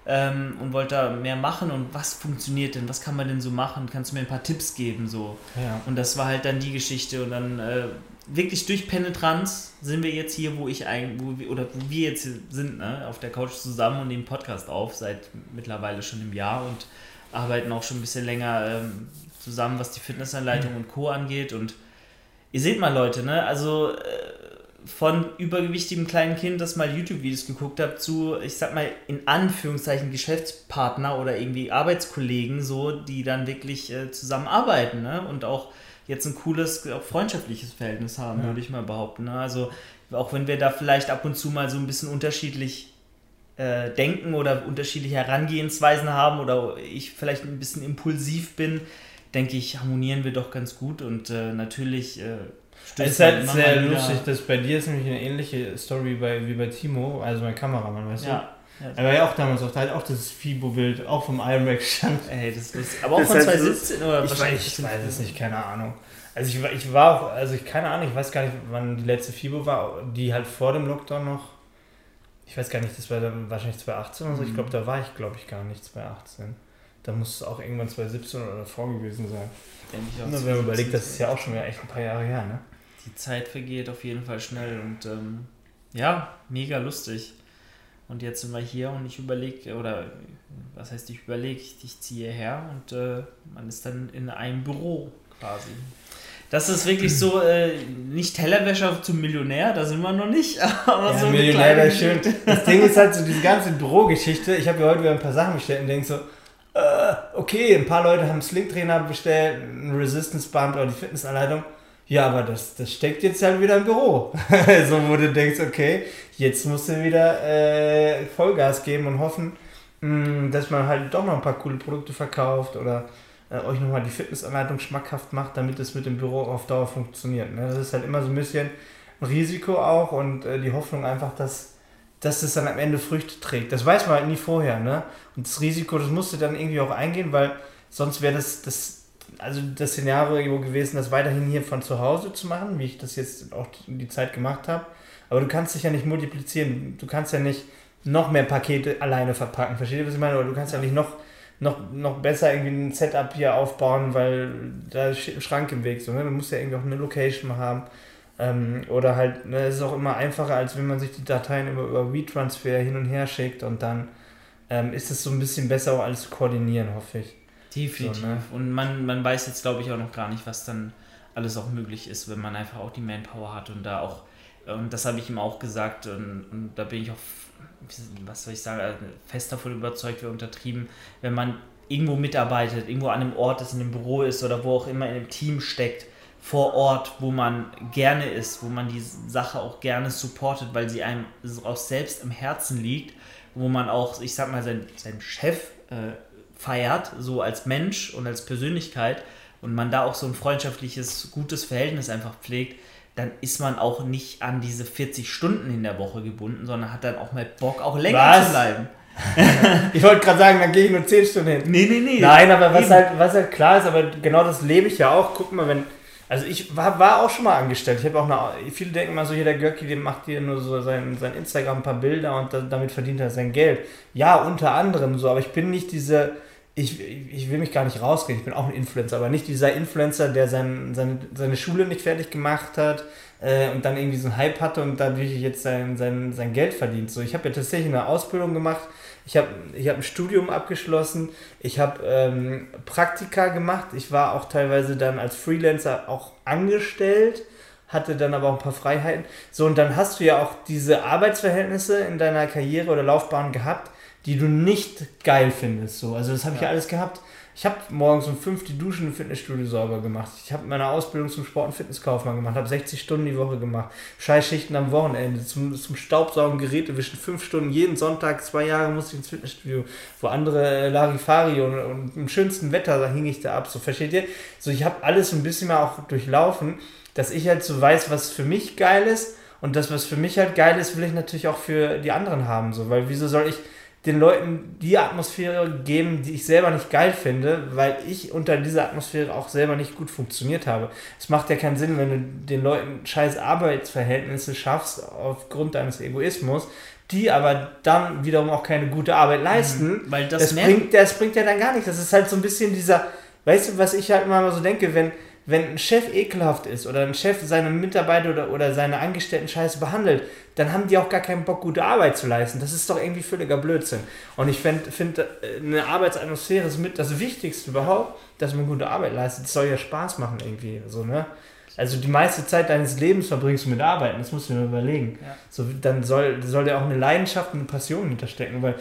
ähm, und wollte da mehr machen und was funktioniert denn, was kann man denn so machen, kannst du mir ein paar Tipps geben, so. Ja. Und das war halt dann die Geschichte und dann äh, wirklich durch Penetranz sind wir jetzt hier, wo ich eigentlich, wo wir, oder wo wir jetzt sind, ne, auf der Couch zusammen und nehmen Podcast auf, seit mittlerweile schon einem Jahr und arbeiten auch schon ein bisschen länger ähm, zusammen, was die Fitnessanleitung mhm. und Co. angeht. Und ihr seht mal, Leute, ne, also äh, von übergewichtigem kleinen Kind, das mal YouTube-Videos geguckt hat, zu, ich sag mal, in Anführungszeichen Geschäftspartner oder irgendwie Arbeitskollegen, so, die dann wirklich äh, zusammenarbeiten, ne, und auch jetzt ein cooles, auch freundschaftliches Verhältnis haben, ja. würde ich mal behaupten. Ne? Also auch wenn wir da vielleicht ab und zu mal so ein bisschen unterschiedlich äh, denken oder unterschiedliche Herangehensweisen haben oder ich vielleicht ein bisschen impulsiv bin, denke ich, harmonieren wir doch ganz gut und äh, natürlich äh, es ist halt sehr lustig, dass bei dir ist nämlich eine ähnliche Story bei, wie bei Timo, also mein Kameramann, weißt ja. du? Er war ja auch damals auf, halt auch das FIBO-Bild, auch vom Ironback stand. Ey, das ist, aber auch das von 2017 oder ich weiß, ich weiß es nicht, keine Ahnung. Also ich, ich war auch, also ich keine Ahnung, ich weiß gar nicht, wann die letzte FIBO war, die halt vor dem Lockdown noch. Ich weiß gar nicht, das war dann wahrscheinlich 2018 oder so. Mhm. Ich glaube, da war ich, glaube ich, gar nicht 2018. Da muss es auch irgendwann 2017 oder davor gewesen sein. Denke ich auch. wenn man überlegt, das ist ja auch schon wieder echt ein paar Jahre her, ne? Die Zeit vergeht auf jeden Fall schnell und ähm, ja, mega lustig. Und jetzt sind wir hier und ich überlege, oder was heißt ich überlege, ich, ziehe her und äh, man ist dann in einem Büro quasi. Das ist wirklich so, äh, nicht Tellerwäscher zum Millionär, da sind wir noch nicht. Aber ja, so Millionär wäre schön. Das Ding ist halt so diese ganze Bürogeschichte. Ich habe ja heute wieder ein paar Sachen bestellt und denke so, äh, okay, ein paar Leute haben Sling-Trainer bestellt, ein Resistance-Band oder die Fitnessanleitung. Ja, aber das, das steckt jetzt halt wieder im Büro. so, wo du denkst, okay, jetzt musst du wieder äh, Vollgas geben und hoffen, mh, mm, dass man halt doch noch ein paar coole Produkte verkauft oder äh, euch nochmal die Fitnessanleitung schmackhaft macht, damit es mit dem Büro auf Dauer funktioniert. Ne? Das ist halt immer so ein bisschen ein Risiko auch und äh, die Hoffnung einfach, dass, dass es dann am Ende Früchte trägt. Das weiß man halt nie vorher. Ne? Und das Risiko, das musst du dann irgendwie auch eingehen, weil sonst wäre das, das, also das Szenario gewesen, das weiterhin hier von zu Hause zu machen, wie ich das jetzt auch die Zeit gemacht habe. Aber du kannst dich ja nicht multiplizieren. Du kannst ja nicht noch mehr Pakete alleine verpacken. Versteht ihr, was ich meine? Oder du kannst ja nicht noch noch, noch besser irgendwie ein Setup hier aufbauen, weil da ein Schrank im Weg. So, ne? Man muss ja irgendwie auch eine Location haben. Ähm, oder halt, ne, es ist auch immer einfacher, als wenn man sich die Dateien über, über WeTransfer hin und her schickt und dann ähm, ist es so ein bisschen besser auch alles zu koordinieren, hoffe ich. Definitiv. So, ne? Und man, man weiß jetzt, glaube ich, auch noch gar nicht, was dann alles auch möglich ist, wenn man einfach auch die Manpower hat und da auch, und das habe ich ihm auch gesagt und, und da bin ich auch was soll ich sagen, äh, fest davon überzeugt, wäre untertrieben, wenn man irgendwo mitarbeitet, irgendwo an einem Ort ist, in einem Büro ist oder wo auch immer in einem Team steckt, vor Ort, wo man gerne ist, wo man die Sache auch gerne supportet, weil sie einem auch selbst im Herzen liegt, wo man auch, ich sag mal, seinen, seinen Chef äh, feiert, so als Mensch und als Persönlichkeit und man da auch so ein freundschaftliches, gutes Verhältnis einfach pflegt, dann ist man auch nicht an diese 40 Stunden in der Woche gebunden, sondern hat dann auch mal Bock, auch länger was? zu bleiben. ich wollte gerade sagen, dann gehe ich nur 10 Stunden hin. Nee, nee, nee. Nein, aber was halt, was halt klar ist, aber genau das lebe ich ja auch. Guck mal, wenn. Also ich war, war auch schon mal angestellt. Ich habe auch eine. Viele denken mal so, jeder Görki, der macht hier nur so sein, sein Instagram ein paar Bilder und damit verdient er sein Geld. Ja, unter anderem so, aber ich bin nicht diese ich, ich will mich gar nicht rausgehen, ich bin auch ein Influencer, aber nicht dieser Influencer, der sein, seine, seine Schule nicht fertig gemacht hat äh, und dann irgendwie so einen Hype hatte und dadurch jetzt sein, sein, sein Geld verdient. So, ich habe ja tatsächlich eine Ausbildung gemacht, ich habe ich hab ein Studium abgeschlossen, ich habe ähm, Praktika gemacht, ich war auch teilweise dann als Freelancer auch angestellt hatte dann aber auch ein paar Freiheiten. So, und dann hast du ja auch diese Arbeitsverhältnisse in deiner Karriere oder Laufbahn gehabt, die du nicht geil findest. So. Also das habe ich ja alles gehabt. Ich habe morgens um fünf die Duschen im Fitnessstudio sauber gemacht. Ich habe meine Ausbildung zum Sport- und Fitnesskaufmann gemacht, habe 60 Stunden die Woche gemacht. Scheißschichten am Wochenende, zum, zum Staubsaugen, Geräte wischen, fünf Stunden jeden Sonntag, zwei Jahre musste ich ins Fitnessstudio, wo andere Larifari und, und im schönsten Wetter, da hing ich da ab. So, versteht ihr? So, ich habe alles ein bisschen mal auch durchlaufen, dass ich halt so weiß, was für mich geil ist. Und das, was für mich halt geil ist, will ich natürlich auch für die anderen haben. So, weil wieso soll ich den Leuten die Atmosphäre geben, die ich selber nicht geil finde, weil ich unter dieser Atmosphäre auch selber nicht gut funktioniert habe. Es macht ja keinen Sinn, wenn du den Leuten scheiß Arbeitsverhältnisse schaffst aufgrund deines Egoismus, die aber dann wiederum auch keine gute Arbeit leisten. Mhm, weil das, das bringt, das bringt ja dann gar nichts. Das ist halt so ein bisschen dieser, weißt du, was ich halt mal so denke, wenn wenn ein Chef ekelhaft ist oder ein Chef seine Mitarbeiter oder, oder seine Angestellten scheiße behandelt, dann haben die auch gar keinen Bock, gute Arbeit zu leisten. Das ist doch irgendwie völliger Blödsinn. Und ich finde, find, äh, eine Arbeitsatmosphäre ist mit das Wichtigste überhaupt, dass man gute Arbeit leistet. Das soll ja Spaß machen irgendwie. So, ne? Also die meiste Zeit deines Lebens verbringst du mit Arbeiten, das musst du dir überlegen. Ja. So, dann soll, soll ja auch eine Leidenschaft und eine Passion hinterstecken, weil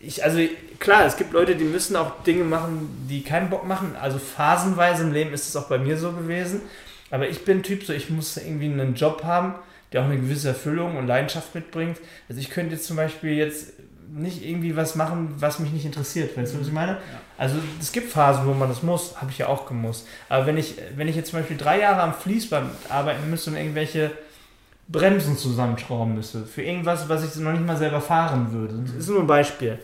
ich, also klar, es gibt Leute, die müssen auch Dinge machen, die keinen Bock machen. Also phasenweise im Leben ist es auch bei mir so gewesen. Aber ich bin Typ, so ich muss irgendwie einen Job haben, der auch eine gewisse Erfüllung und Leidenschaft mitbringt. Also ich könnte jetzt zum Beispiel jetzt nicht irgendwie was machen, was mich nicht interessiert. Weißt du, was ich meine? Ja. Also es gibt Phasen, wo man das muss, habe ich ja auch gemusst. Aber wenn ich, wenn ich jetzt zum Beispiel drei Jahre am Fließband arbeiten müsste und irgendwelche Bremsen zusammenschrauben müsste. Für irgendwas, was ich noch nicht mal selber fahren würde. Das ist nur ein Beispiel.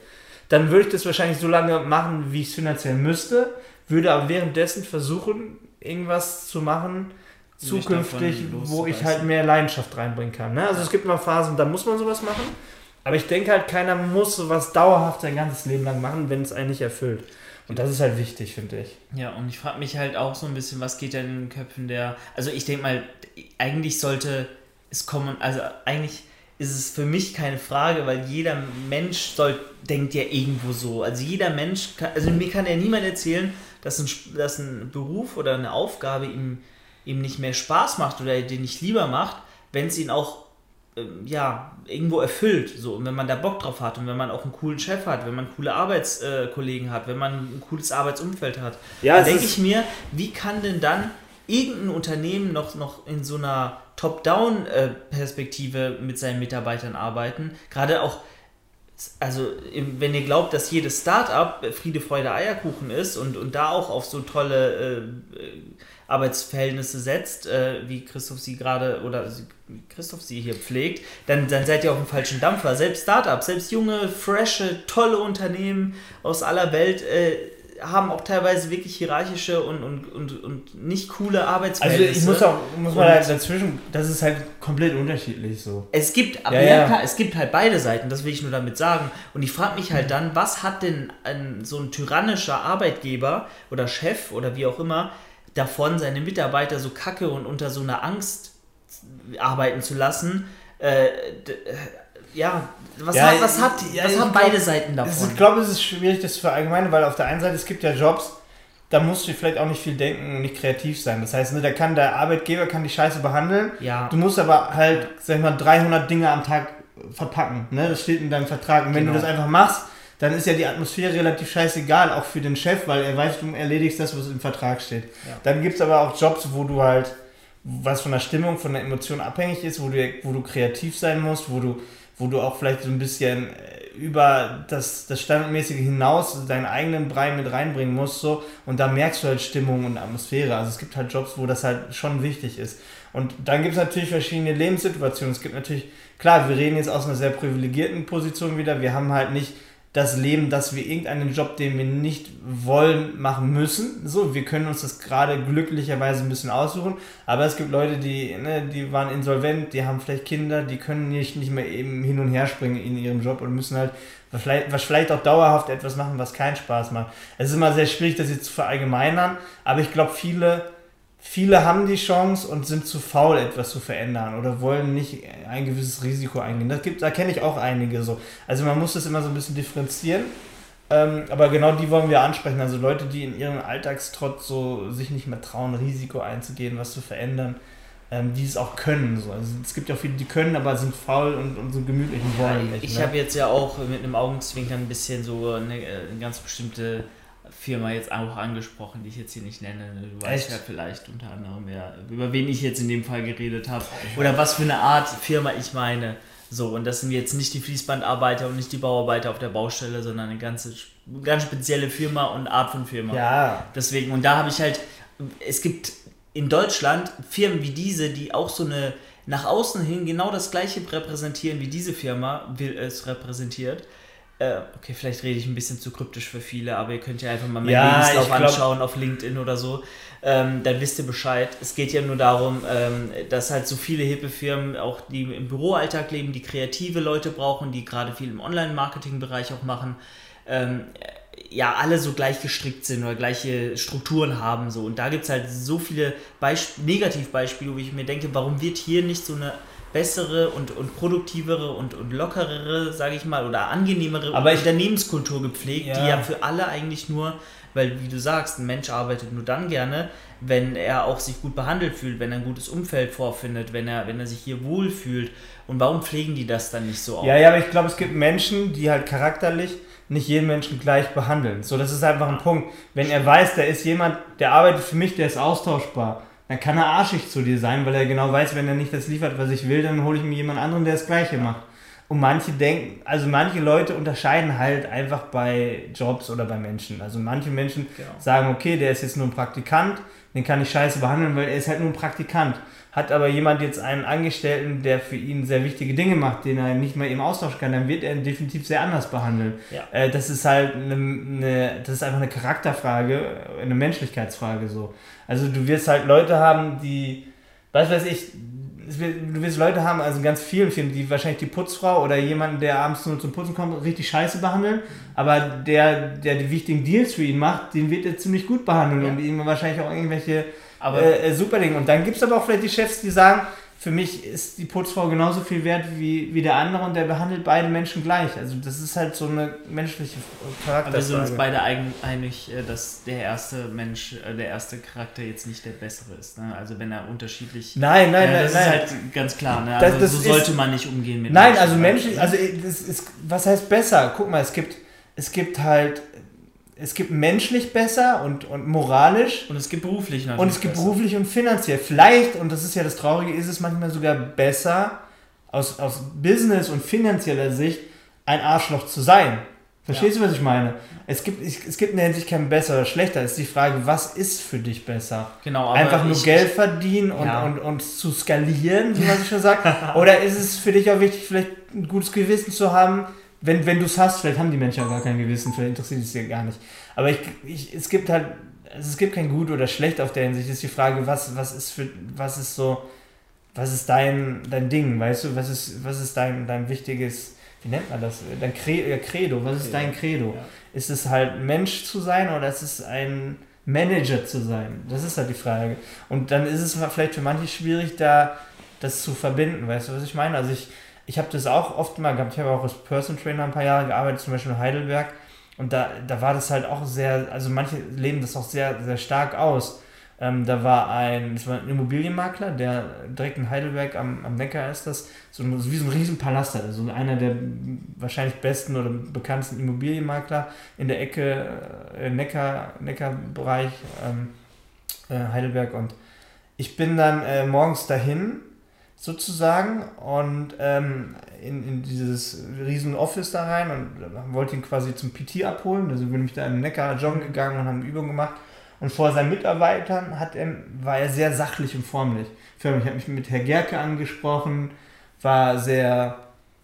Dann würde ich das wahrscheinlich so lange machen, wie ich es finanziell müsste, würde aber währenddessen versuchen, irgendwas zu machen, zukünftig, wo ich halt mehr Leidenschaft reinbringen kann. Ne? Also es gibt immer Phasen, da muss man sowas machen. Aber ich denke halt, keiner muss sowas dauerhaft sein ganzes Leben lang machen, wenn es einen nicht erfüllt. Und das ist halt wichtig, finde ich. Ja, und ich frage mich halt auch so ein bisschen, was geht denn in den Köpfen der. Also ich denke mal, eigentlich sollte es kommen, also eigentlich ist es für mich keine Frage, weil jeder Mensch soll, denkt ja irgendwo so. Also jeder Mensch, kann, also mir kann ja niemand erzählen, dass ein, dass ein Beruf oder eine Aufgabe ihm, ihm nicht mehr Spaß macht oder den nicht lieber macht, wenn es ihn auch ähm, ja, irgendwo erfüllt. So. Und wenn man da Bock drauf hat und wenn man auch einen coolen Chef hat, wenn man coole Arbeitskollegen hat, wenn man ein cooles Arbeitsumfeld hat, ja, dann denke ich mir, wie kann denn dann irgendein Unternehmen noch, noch in so einer Top-Down-Perspektive mit seinen Mitarbeitern arbeiten. Gerade auch, also wenn ihr glaubt, dass jedes Startup Friede, Freude, Eierkuchen ist und, und da auch auf so tolle äh, Arbeitsverhältnisse setzt, äh, wie Christoph sie gerade oder Christoph sie hier pflegt, dann, dann seid ihr auf dem falschen Dampfer. Selbst Startups, selbst junge, frische, tolle Unternehmen aus aller Welt äh, haben auch teilweise wirklich hierarchische und, und, und, und nicht coole Arbeitsverhältnisse. Also ich muss auch, muss mal halt dazwischen, das ist halt komplett unterschiedlich so. Es gibt, aber ja, ja. es gibt halt beide Seiten, das will ich nur damit sagen. Und ich frage mich halt dann, was hat denn ein, so ein tyrannischer Arbeitgeber oder Chef oder wie auch immer davon, seine Mitarbeiter so kacke und unter so einer Angst arbeiten zu lassen? Äh, ja, was, ja, hat, was, hat, ja, was haben glaub, beide Seiten davon? ich glaube, es ist schwierig, das für allgemeine, weil auf der einen Seite, es gibt ja Jobs, da musst du vielleicht auch nicht viel denken und nicht kreativ sein. Das heißt, ne, da kann der Arbeitgeber kann die Scheiße behandeln. Ja. Du musst aber halt, sag ich mal, 300 Dinge am Tag verpacken. Ne? Das steht in deinem Vertrag. Und wenn genau. du das einfach machst, dann ist ja die Atmosphäre relativ scheißegal, auch für den Chef, weil er weiß, du erledigst das, was im Vertrag steht. Ja. Dann gibt es aber auch Jobs, wo du halt, was von der Stimmung, von der Emotion abhängig ist, wo du, wo du kreativ sein musst, wo du wo du auch vielleicht so ein bisschen äh, über das, das Standardmäßige hinaus deinen eigenen Brei mit reinbringen musst. So, und da merkst du halt Stimmung und Atmosphäre. Also es gibt halt Jobs, wo das halt schon wichtig ist. Und dann gibt es natürlich verschiedene Lebenssituationen. Es gibt natürlich, klar, wir reden jetzt aus einer sehr privilegierten Position wieder. Wir haben halt nicht das Leben, dass wir irgendeinen Job, den wir nicht wollen, machen müssen. So, wir können uns das gerade glücklicherweise ein bisschen aussuchen. Aber es gibt Leute, die, ne, die waren insolvent, die haben vielleicht Kinder, die können nicht, nicht mehr eben hin und her springen in ihrem Job und müssen halt vielleicht, was vielleicht auch dauerhaft etwas machen, was keinen Spaß macht. Es ist immer sehr schwierig, das jetzt zu verallgemeinern, aber ich glaube, viele viele haben die Chance und sind zu faul, etwas zu verändern oder wollen nicht ein gewisses Risiko eingehen. Das gibt, da kenne ich auch einige so. Also man muss das immer so ein bisschen differenzieren. Ähm, aber genau die wollen wir ansprechen. Also Leute, die in ihrem Alltagstrotz so sich nicht mehr trauen, Risiko einzugehen, was zu verändern, ähm, die es auch können. So. Also es gibt ja auch viele, die können, aber sind faul und, und so gemütlich und wollen ja, nicht. Ich ne? habe jetzt ja auch mit einem Augenzwinkern ein bisschen so eine, eine ganz bestimmte Firma jetzt auch angesprochen, die ich jetzt hier nicht nenne. Du weißt ja vielleicht unter anderem, ja, über wen ich jetzt in dem Fall geredet habe. Oder was für eine Art Firma ich meine. So, und das sind jetzt nicht die Fließbandarbeiter und nicht die Bauarbeiter auf der Baustelle, sondern eine ganze, ganz spezielle Firma und Art von Firma. Ja. Deswegen, und da habe ich halt, es gibt in Deutschland Firmen wie diese, die auch so eine nach außen hin genau das gleiche repräsentieren, wie diese Firma es repräsentiert äh, okay, vielleicht rede ich ein bisschen zu kryptisch für viele, aber ihr könnt ja einfach mal meinen ja, Lebenslauf glaub... anschauen auf LinkedIn oder so. Ähm, dann wisst ihr Bescheid. Es geht ja nur darum, ähm, dass halt so viele hippe Firmen, auch die im Büroalltag leben, die kreative Leute brauchen, die gerade viel im Online-Marketing-Bereich auch machen, ähm, ja, alle so gleich gestrickt sind oder gleiche Strukturen haben. So. Und da gibt es halt so viele Beisp Negativbeispiele, wo ich mir denke, warum wird hier nicht so eine bessere und, und produktivere und, und lockerere, sage ich mal, oder angenehmere Aber Unternehmenskultur gepflegt, ja. die ja für alle eigentlich nur, weil wie du sagst, ein Mensch arbeitet nur dann gerne, wenn er auch sich gut behandelt fühlt, wenn er ein gutes Umfeld vorfindet, wenn er, wenn er sich hier wohl fühlt. Und warum pflegen die das dann nicht so auf? Ja, ja, aber ich glaube, es gibt Menschen, die halt charakterlich nicht jeden Menschen gleich behandeln. So, das ist einfach ein Punkt. Wenn er weiß, da ist jemand, der arbeitet für mich, der ist austauschbar dann kann er arschig zu dir sein, weil er genau weiß, wenn er nicht das liefert, was ich will, dann hole ich mir jemand anderen, der das Gleiche macht. Und manche denken, also manche Leute unterscheiden halt einfach bei Jobs oder bei Menschen. Also manche Menschen genau. sagen, okay, der ist jetzt nur ein Praktikant, den kann ich scheiße behandeln, weil er ist halt nur ein Praktikant. Hat aber jemand jetzt einen Angestellten, der für ihn sehr wichtige Dinge macht, den er nicht mehr eben austauschen kann, dann wird er ihn definitiv sehr anders behandeln. Ja. Äh, das ist halt eine, eine, das ist einfach eine Charakterfrage, eine Menschlichkeitsfrage so. Also du wirst halt Leute haben, die, was weiß ich, du wirst Leute haben, also ganz vielen Firmen, die wahrscheinlich die Putzfrau oder jemanden, der abends nur zum Putzen kommt, richtig scheiße behandeln, aber der, der die wichtigen Deals für ihn macht, den wird er ziemlich gut behandeln ja. und ihm wahrscheinlich auch irgendwelche äh, äh, super Dinge. Und dann gibt es aber auch vielleicht die Chefs, die sagen, für mich ist die Putzfrau genauso viel wert wie, wie der andere und der behandelt beide Menschen gleich. Also das ist halt so eine menschliche Charakter. Aber wir sind uns beide einig, äh, dass der erste Mensch, äh, der erste Charakter jetzt nicht der bessere ist. Ne? Also wenn er unterschiedlich. Nein, nein, ja, nein. Das nein. ist halt ganz klar. Ne? Also das, das so sollte ist, man nicht umgehen mit Nein, also menschlich, also das ist, was heißt besser? Guck mal, es gibt, es gibt halt es gibt menschlich besser und, und moralisch. Und es gibt beruflich natürlich. Und es gibt besser. beruflich und finanziell. Vielleicht, und das ist ja das Traurige, ist es manchmal sogar besser, aus, aus Business- und finanzieller Sicht ein Arschloch zu sein. Verstehst ja. du, was ich meine? Es gibt, es gibt in der Hinsicht kein besser oder schlechter. Es ist die Frage, was ist für dich besser? Genau, Einfach nur ich, Geld verdienen und, ja. und, und zu skalieren, wie man sich schon sagt? oder ist es für dich auch wichtig, vielleicht ein gutes Gewissen zu haben, wenn, wenn du es hast, vielleicht haben die Menschen auch gar kein Gewissen, vielleicht interessiert es dir gar nicht. Aber ich, ich, es gibt halt, also es gibt kein Gut oder Schlecht auf der Hinsicht. Es ist die Frage, was, was ist für, was ist so, was ist dein, dein Ding, weißt du, was ist, was ist dein, dein wichtiges, wie nennt man das, dein Credo, was ist dein Credo? Ja. Ist es halt Mensch zu sein oder ist es ein Manager zu sein? Das ist halt die Frage. Und dann ist es vielleicht für manche schwierig, da das zu verbinden, weißt du, was ich meine? Also ich, ich habe das auch oft mal gehabt. Ich habe auch als Person Trainer ein paar Jahre gearbeitet, zum Beispiel in Heidelberg. Und da, da war das halt auch sehr, also manche leben das auch sehr, sehr stark aus. Ähm, da war ein, das war ein Immobilienmakler, der direkt in Heidelberg am, am Neckar ist das, so, so wie so ein Riesenpalast, also einer der wahrscheinlich besten oder bekanntesten Immobilienmakler in der Ecke äh, Neckar, Neckarbereich ähm, äh, Heidelberg. Und ich bin dann äh, morgens dahin sozusagen und ähm, in, in dieses riesen Office da rein und wollte ihn quasi zum PT abholen. Also bin ich da im Neckar joggen gegangen und haben Übungen gemacht. Und vor seinen Mitarbeitern hat er, war er sehr sachlich und formlich. Ich habe mich mit Herr Gerke angesprochen, war sehr,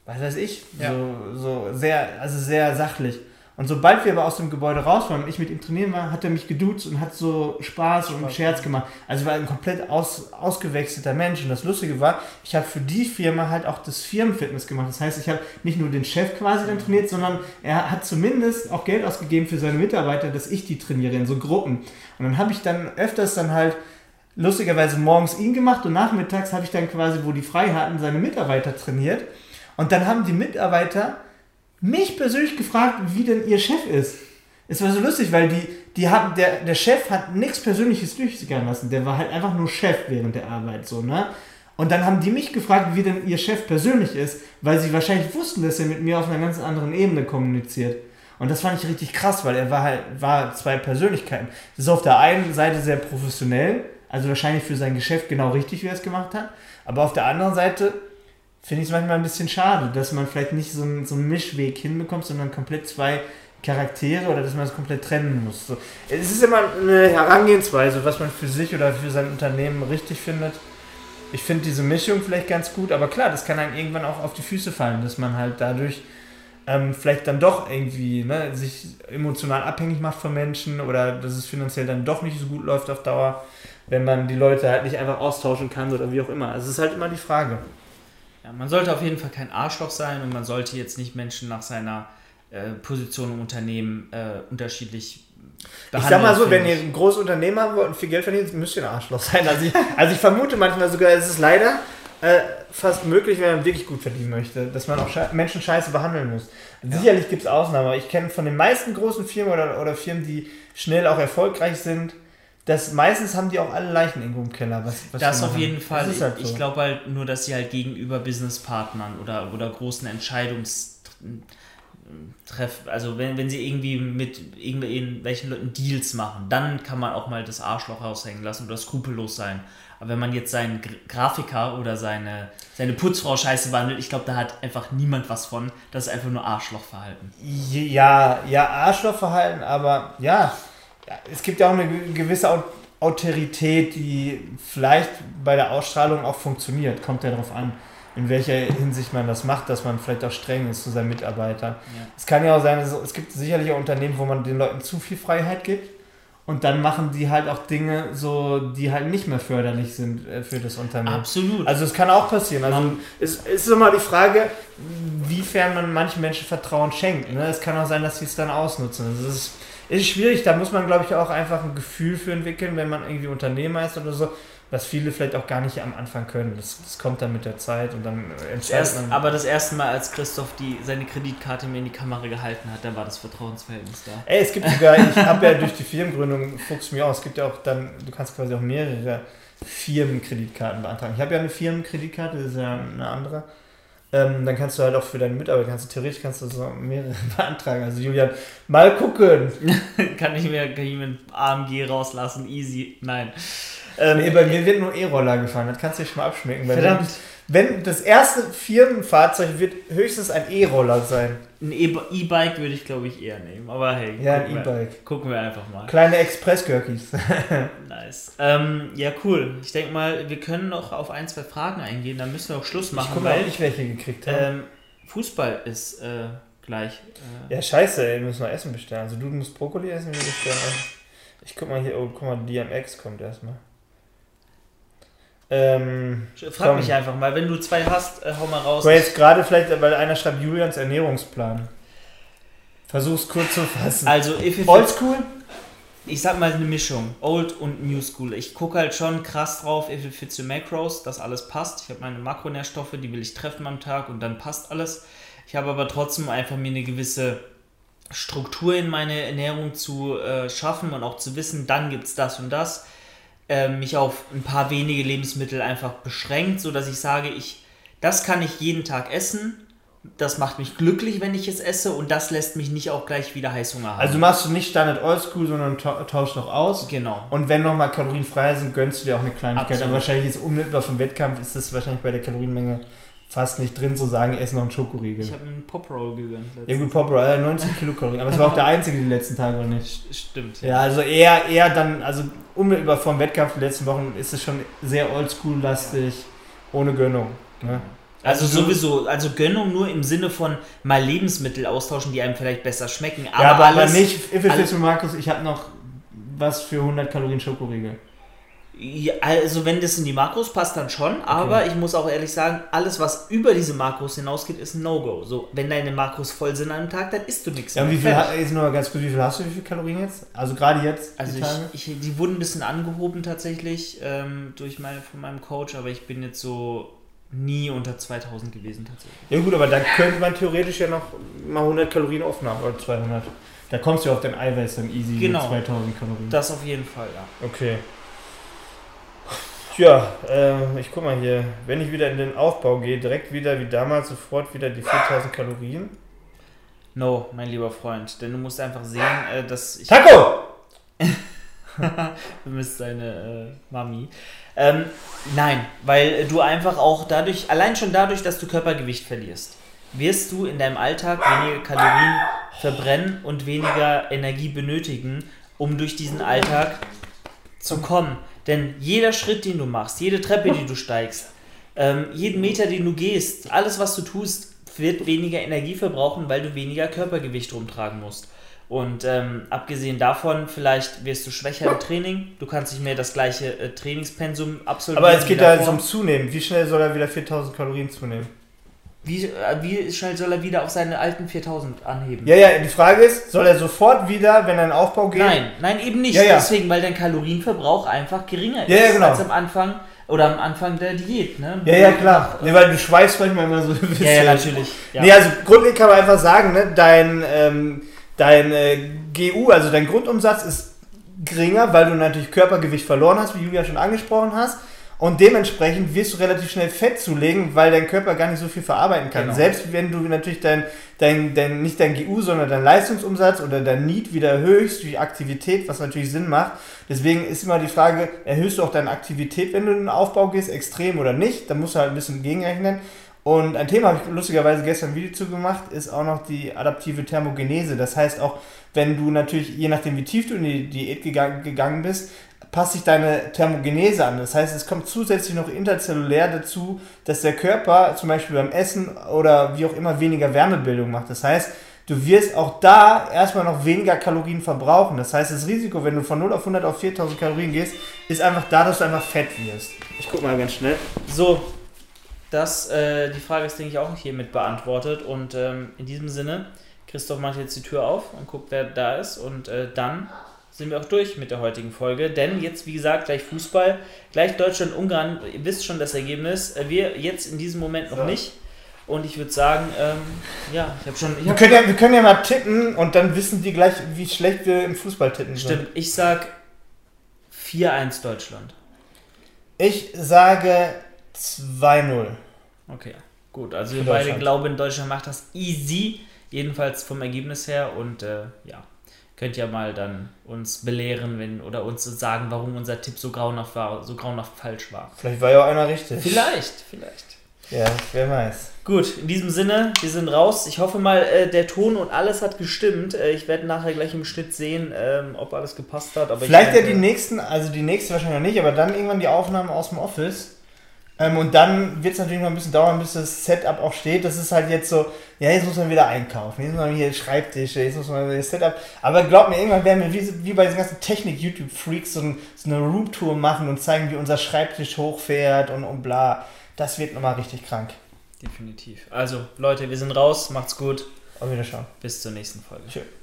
was weiß ich, ja. so, so sehr, also sehr sachlich. Und sobald wir aber aus dem Gebäude raus waren und ich mit ihm trainieren war, hat er mich geduzt und hat so Spaß und Scherz gemacht. Also war ein komplett aus, ausgewechselter Mensch. Und das Lustige war, ich habe für die Firma halt auch das Firmenfitness gemacht. Das heißt, ich habe nicht nur den Chef quasi dann trainiert, sondern er hat zumindest auch Geld ausgegeben für seine Mitarbeiter, dass ich die trainiere in so Gruppen. Und dann habe ich dann öfters dann halt lustigerweise morgens ihn gemacht und nachmittags habe ich dann quasi, wo die frei hatten, seine Mitarbeiter trainiert. Und dann haben die Mitarbeiter mich persönlich gefragt, wie denn ihr Chef ist. Es war so lustig, weil die, die haben, der, der Chef hat nichts Persönliches durchsickern lassen. Der war halt einfach nur Chef während der Arbeit, so, ne? Und dann haben die mich gefragt, wie denn ihr Chef persönlich ist, weil sie wahrscheinlich wussten, dass er mit mir auf einer ganz anderen Ebene kommuniziert. Und das fand ich richtig krass, weil er war halt, war zwei Persönlichkeiten. Das ist auf der einen Seite sehr professionell, also wahrscheinlich für sein Geschäft genau richtig, wie er es gemacht hat. Aber auf der anderen Seite finde ich es manchmal ein bisschen schade, dass man vielleicht nicht so einen, so einen Mischweg hinbekommt, sondern komplett zwei Charaktere oder dass man es komplett trennen muss. So. Es ist immer eine Herangehensweise, was man für sich oder für sein Unternehmen richtig findet. Ich finde diese Mischung vielleicht ganz gut, aber klar, das kann einem irgendwann auch auf die Füße fallen, dass man halt dadurch ähm, vielleicht dann doch irgendwie ne, sich emotional abhängig macht von Menschen oder dass es finanziell dann doch nicht so gut läuft auf Dauer, wenn man die Leute halt nicht einfach austauschen kann oder wie auch immer. Also es ist halt immer die Frage. Ja, man sollte auf jeden Fall kein Arschloch sein und man sollte jetzt nicht Menschen nach seiner äh, Position im Unternehmen äh, unterschiedlich behandeln. Ich sag mal so, wenn ihr ein großes Unternehmen haben wollt und viel Geld verdient, müsst ihr ein Arschloch sein. Also ich, also ich vermute manchmal sogar, es ist leider äh, fast möglich, wenn man wirklich gut verdienen möchte, dass man auch Sche Menschen scheiße behandeln muss. Ja. Sicherlich gibt es Ausnahmen, aber ich kenne von den meisten großen Firmen oder, oder Firmen, die schnell auch erfolgreich sind, das, meistens haben die auch alle Leichen irgendwo im Keller. Was, was das auf jeden Fall. Halt so. Ich glaube halt nur, dass sie halt gegenüber Businesspartnern oder, oder großen Entscheidungstreffen, also wenn, wenn sie irgendwie mit irgendwelchen Leuten Deals machen, dann kann man auch mal das Arschloch raushängen lassen oder skrupellos sein. Aber wenn man jetzt seinen Grafiker oder seine, seine Putzfrau scheiße behandelt, ich glaube, da hat einfach niemand was von. Das ist einfach nur Arschlochverhalten. Ja, ja, Arschlochverhalten, aber ja, es gibt ja auch eine gewisse Autorität, die vielleicht bei der Ausstrahlung auch funktioniert. Kommt ja darauf an, in welcher Hinsicht man das macht, dass man vielleicht auch streng ist zu seinen Mitarbeitern. Ja. Es kann ja auch sein, es gibt sicherlich auch Unternehmen, wo man den Leuten zu viel Freiheit gibt. Und dann machen die halt auch Dinge so, die halt nicht mehr förderlich sind äh, für das Unternehmen. Absolut. Also es kann auch passieren. Also es ist immer die Frage, wiefern man manchen Menschen Vertrauen schenkt. Ne? Es kann auch sein, dass sie es dann ausnutzen. Also es ist ist schwierig, da muss man, glaube ich, auch einfach ein Gefühl für entwickeln, wenn man irgendwie Unternehmer ist oder so, was viele vielleicht auch gar nicht am Anfang können. Das, das kommt dann mit der Zeit und dann entscheidet man. Aber das erste Mal, als Christoph die, seine Kreditkarte mir in die Kamera gehalten hat, dann war das Vertrauensverhältnis da. Ey, es gibt sogar, ich habe ja durch die Firmengründung, fuchs mir aus, es gibt ja auch dann, du kannst quasi auch mehrere Firmenkreditkarten beantragen. Ich habe ja eine Firmenkreditkarte, das ist ja eine andere. Ähm, dann kannst du halt auch für deine Mitarbeiter, kannst du theoretisch kannst du so mehrere beantragen. Also Julian, mal gucken. kann ich mir, kann ich mir ein AMG rauslassen, easy. Nein. Ähm, nee, bei mir wird nur E-Roller gefahren, das kannst du dir schon mal abschmecken. Verdammt. Wenn, das erste Firmenfahrzeug wird höchstens ein E-Roller sein. Ein E-Bike würde ich, glaube ich, eher nehmen. Aber hey, Ja, ein gucken wir- E-Bike. Gucken wir einfach mal. Kleine Express-Görkis. Nice. Ähm, ja, cool. Ich denke mal, wir können noch auf ein, zwei Fragen eingehen. Dann müssen wir auch Schluss Ich machen, guck mal, weil ich welche gekriegt habe. ähm, Fußball ist äh, gleich. Äh, Ja, scheiße, ey, wir müssen noch Essen bestellen. Also du musst Brokkoli essen, wir bestellen. Ich guck mal hier, oh, guck mal, DMX kommt erstmal. Ähm, Frag komm. mich einfach mal, wenn du zwei hast, äh, hau mal raus. Mal, jetzt gerade vielleicht, weil einer schreibt Julians Ernährungsplan. Versuch's kurz zu fassen. Also, Oldschool? ich sag mal eine Mischung, Old und New School. Ich gucke halt schon krass drauf, if it fits the macros, dass alles passt. Ich habe meine Makronährstoffe, die will ich treffen am Tag und dann passt alles. Ich habe aber trotzdem einfach mir eine gewisse Struktur in meine Ernährung zu äh, schaffen und auch zu wissen, dann gibt es das und das. Ähm, mich auf ein paar wenige Lebensmittel einfach beschränkt, sodass ich sage, ich, das kann ich jeden Tag essen. Das macht mich glücklich, wenn ich es esse und das lässt mich nicht auch gleich wieder Heißhunger haben. Also machst du nicht Standard Oldschool, sondern ta tauschst noch aus. genau. Und wenn nochmal kalorienfrei sind, gönnst du dir auch eine Kleinigkeit. Absolut. Aber wahrscheinlich jetzt unmittelbar vom Wettkampf ist das wahrscheinlich bei der Kalorienmenge fast nicht drin zu sagen, ess noch einen Schokoriegel. Ich habe einen Poproll gegönnt. Ja letztens. gut, Pop Roll, 90 Kilokalorien. Aber es war auch der einzige die letzten Tage, oder nicht? St- Stimmt. Ja, also eher, eher dann, also unmittelbar vom Wettkampf die letzten Wochen ist es schon sehr oldschool-lastig, ohne Gönnung. Ne? Also Also sowieso, also Gönnung nur im Sinne von mal Lebensmittel austauschen, die einem vielleicht besser schmecken. Aber, ja, aber, aber alles, nicht, if it alles- Markus, ich habe noch was für 100 Kalorien Schokoriegel. Ja, also wenn das in die Makros passt, dann schon. Aber ich muss auch ehrlich sagen, alles was über diese Makros hinausgeht, ist ein No-Go. So, wenn deine Makros voll sind an einem Tag, dann isst du nichts Ja, mehr. wie viel, jetzt nur ganz kurz, wie viel hast du, wie viel Kalorien jetzt? Also gerade jetzt, Also die ich, ich, die wurden ein bisschen angehoben tatsächlich ähm, durch meine, von meinem Coach, aber ich bin jetzt so nie unter 2000 gewesen tatsächlich. Ja gut, aber da könnte man theoretisch ja noch mal 100 Kalorien offen haben, oder 200. Da kommst du auf dein Eiweiß dann easy Genau. mit 2000 Kalorien. Das auf jeden Fall, ja. Okay. Ja, äh, ich guck mal hier. Wenn ich wieder in den Aufbau gehe, direkt wieder wie damals, sofort wieder die 4000 Kalorien. No, mein lieber Freund, denn du musst einfach sehen, äh, dass ich Taco! vermisst deine äh, Mami. Ähm, nein, weil du einfach auch dadurch, allein schon dadurch, dass du Körpergewicht verlierst, wirst du in deinem Alltag weniger Kalorien verbrennen und weniger Energie benötigen, um durch diesen Alltag zu kommen. Denn jeder Schritt, den du machst, jede Treppe, die du steigst, ähm, jeden Meter, den du gehst, alles, was du tust, wird weniger Energie verbrauchen, weil du weniger Körpergewicht rumtragen musst. Und ähm, abgesehen davon, vielleicht wirst du schwächer im Training, du kannst nicht mehr das gleiche äh, Trainingspensum absolvieren. Aber es geht ja jetzt um Zunehmen. Wie schnell soll er wieder 4000 Kalorien zunehmen? Wie, äh, wie schnell soll er wieder auf seine alten 4000 anheben? Ja, ja, die Frage ist, soll er sofort wieder, wenn in den Aufbau geht? Nein, nein, eben nicht. Ja, ja. Deswegen, weil dein Kalorienverbrauch einfach geringer Ja, ist genau. als am Anfang oder am Anfang der Diät. Ne? Ja, ja, klar. Nee, weil du schweißt manchmal immer so ein bisschen. Ja, ja, natürlich. Ja. Nee, also grundlegend kann man einfach sagen, ne, dein, ähm, dein äh, GU, also dein Grundumsatz ist geringer, weil du natürlich Körpergewicht verloren hast, wie Julia schon angesprochen hast. Und dementsprechend wirst du relativ schnell Fett zulegen, weil dein Körper gar nicht so viel verarbeiten kann. Genau. Selbst wenn du natürlich dein, dein, dein, nicht dein GU, sondern dein Leistungsumsatz oder dein Need wieder erhöhst durch Aktivität, was natürlich Sinn macht. Deswegen ist immer die Frage, erhöhst du auch deine Aktivität, wenn du in den Aufbau gehst, extrem oder nicht? Da musst du halt ein bisschen gegenrechnen. Und ein Thema habe ich lustigerweise gestern ein Video zu gemacht, ist auch noch die adaptive Thermogenese. Das heißt auch, wenn du natürlich, je nachdem wie tief du in die Diät gegangen, gegangen bist, passt sich deine Thermogenese an. Das heißt, es kommt zusätzlich noch interzellulär dazu, dass der Körper zum Beispiel beim Essen oder wie auch immer weniger Wärmebildung macht. Das heißt, du wirst auch da erstmal noch weniger Kalorien verbrauchen. Das heißt, das Risiko, wenn du von 0 auf 100 auf 4000 Kalorien gehst, ist einfach da, dass du einfach fett wirst. Ich guck mal ganz schnell. So, das, äh, die Frage ist, denke ich, auch hiermit beantwortet. Und ähm, in diesem Sinne, Christoph macht jetzt die Tür auf und guckt, wer da ist. Und äh, dann sind wir auch durch mit der heutigen Folge. Denn jetzt, wie gesagt, gleich Fußball, gleich Deutschland-Ungarn. Ihr wisst schon das Ergebnis. Äh, wir jetzt in diesem Moment noch So. nicht. Und ich würde sagen, ähm, ja, ich habe schon. Ich Wir hab können, ja, wir können ja mal tippen und dann wissen die gleich, wie schlecht wir im Fußball tippen sind. Stimmt, ich sag 4-1 Deutschland. Ich sage 2-0. Okay. Gut, also wir beide glauben, Deutschland macht das easy, jedenfalls vom Ergebnis her und äh, ja, könnt ihr mal dann uns belehren, wenn oder uns sagen, warum unser Tipp so grauenhaft war, so grauenhaft falsch war. Vielleicht war ja auch einer richtig. Vielleicht, vielleicht. Ja, wer weiß. Gut, in diesem Sinne, wir sind raus. Ich hoffe mal, äh, der Ton und alles hat gestimmt. Äh, ich werde nachher gleich im Schnitt sehen, ähm, ob alles gepasst hat. Aber Vielleicht ja die nächsten, also die nächste wahrscheinlich noch nicht, aber dann irgendwann die Aufnahmen aus dem Office. Ähm, und dann wird es natürlich noch ein bisschen dauern, bis das Setup auch steht. Das ist halt jetzt so, ja, jetzt muss man wieder einkaufen, jetzt muss man hier Schreibtische, jetzt muss man wieder das Setup. Aber glaubt mir, irgendwann werden wir wie, wie bei diesen ganzen Technik-YouTube-Freaks so, ein, so, eine Roomtour machen und zeigen, wie unser Schreibtisch hochfährt und, und bla. Das wird nochmal richtig krank. Definitiv. Also, Leute, wir sind raus. Macht's gut. Auf Wiederschauen. Bis zur nächsten Folge. Tschüss.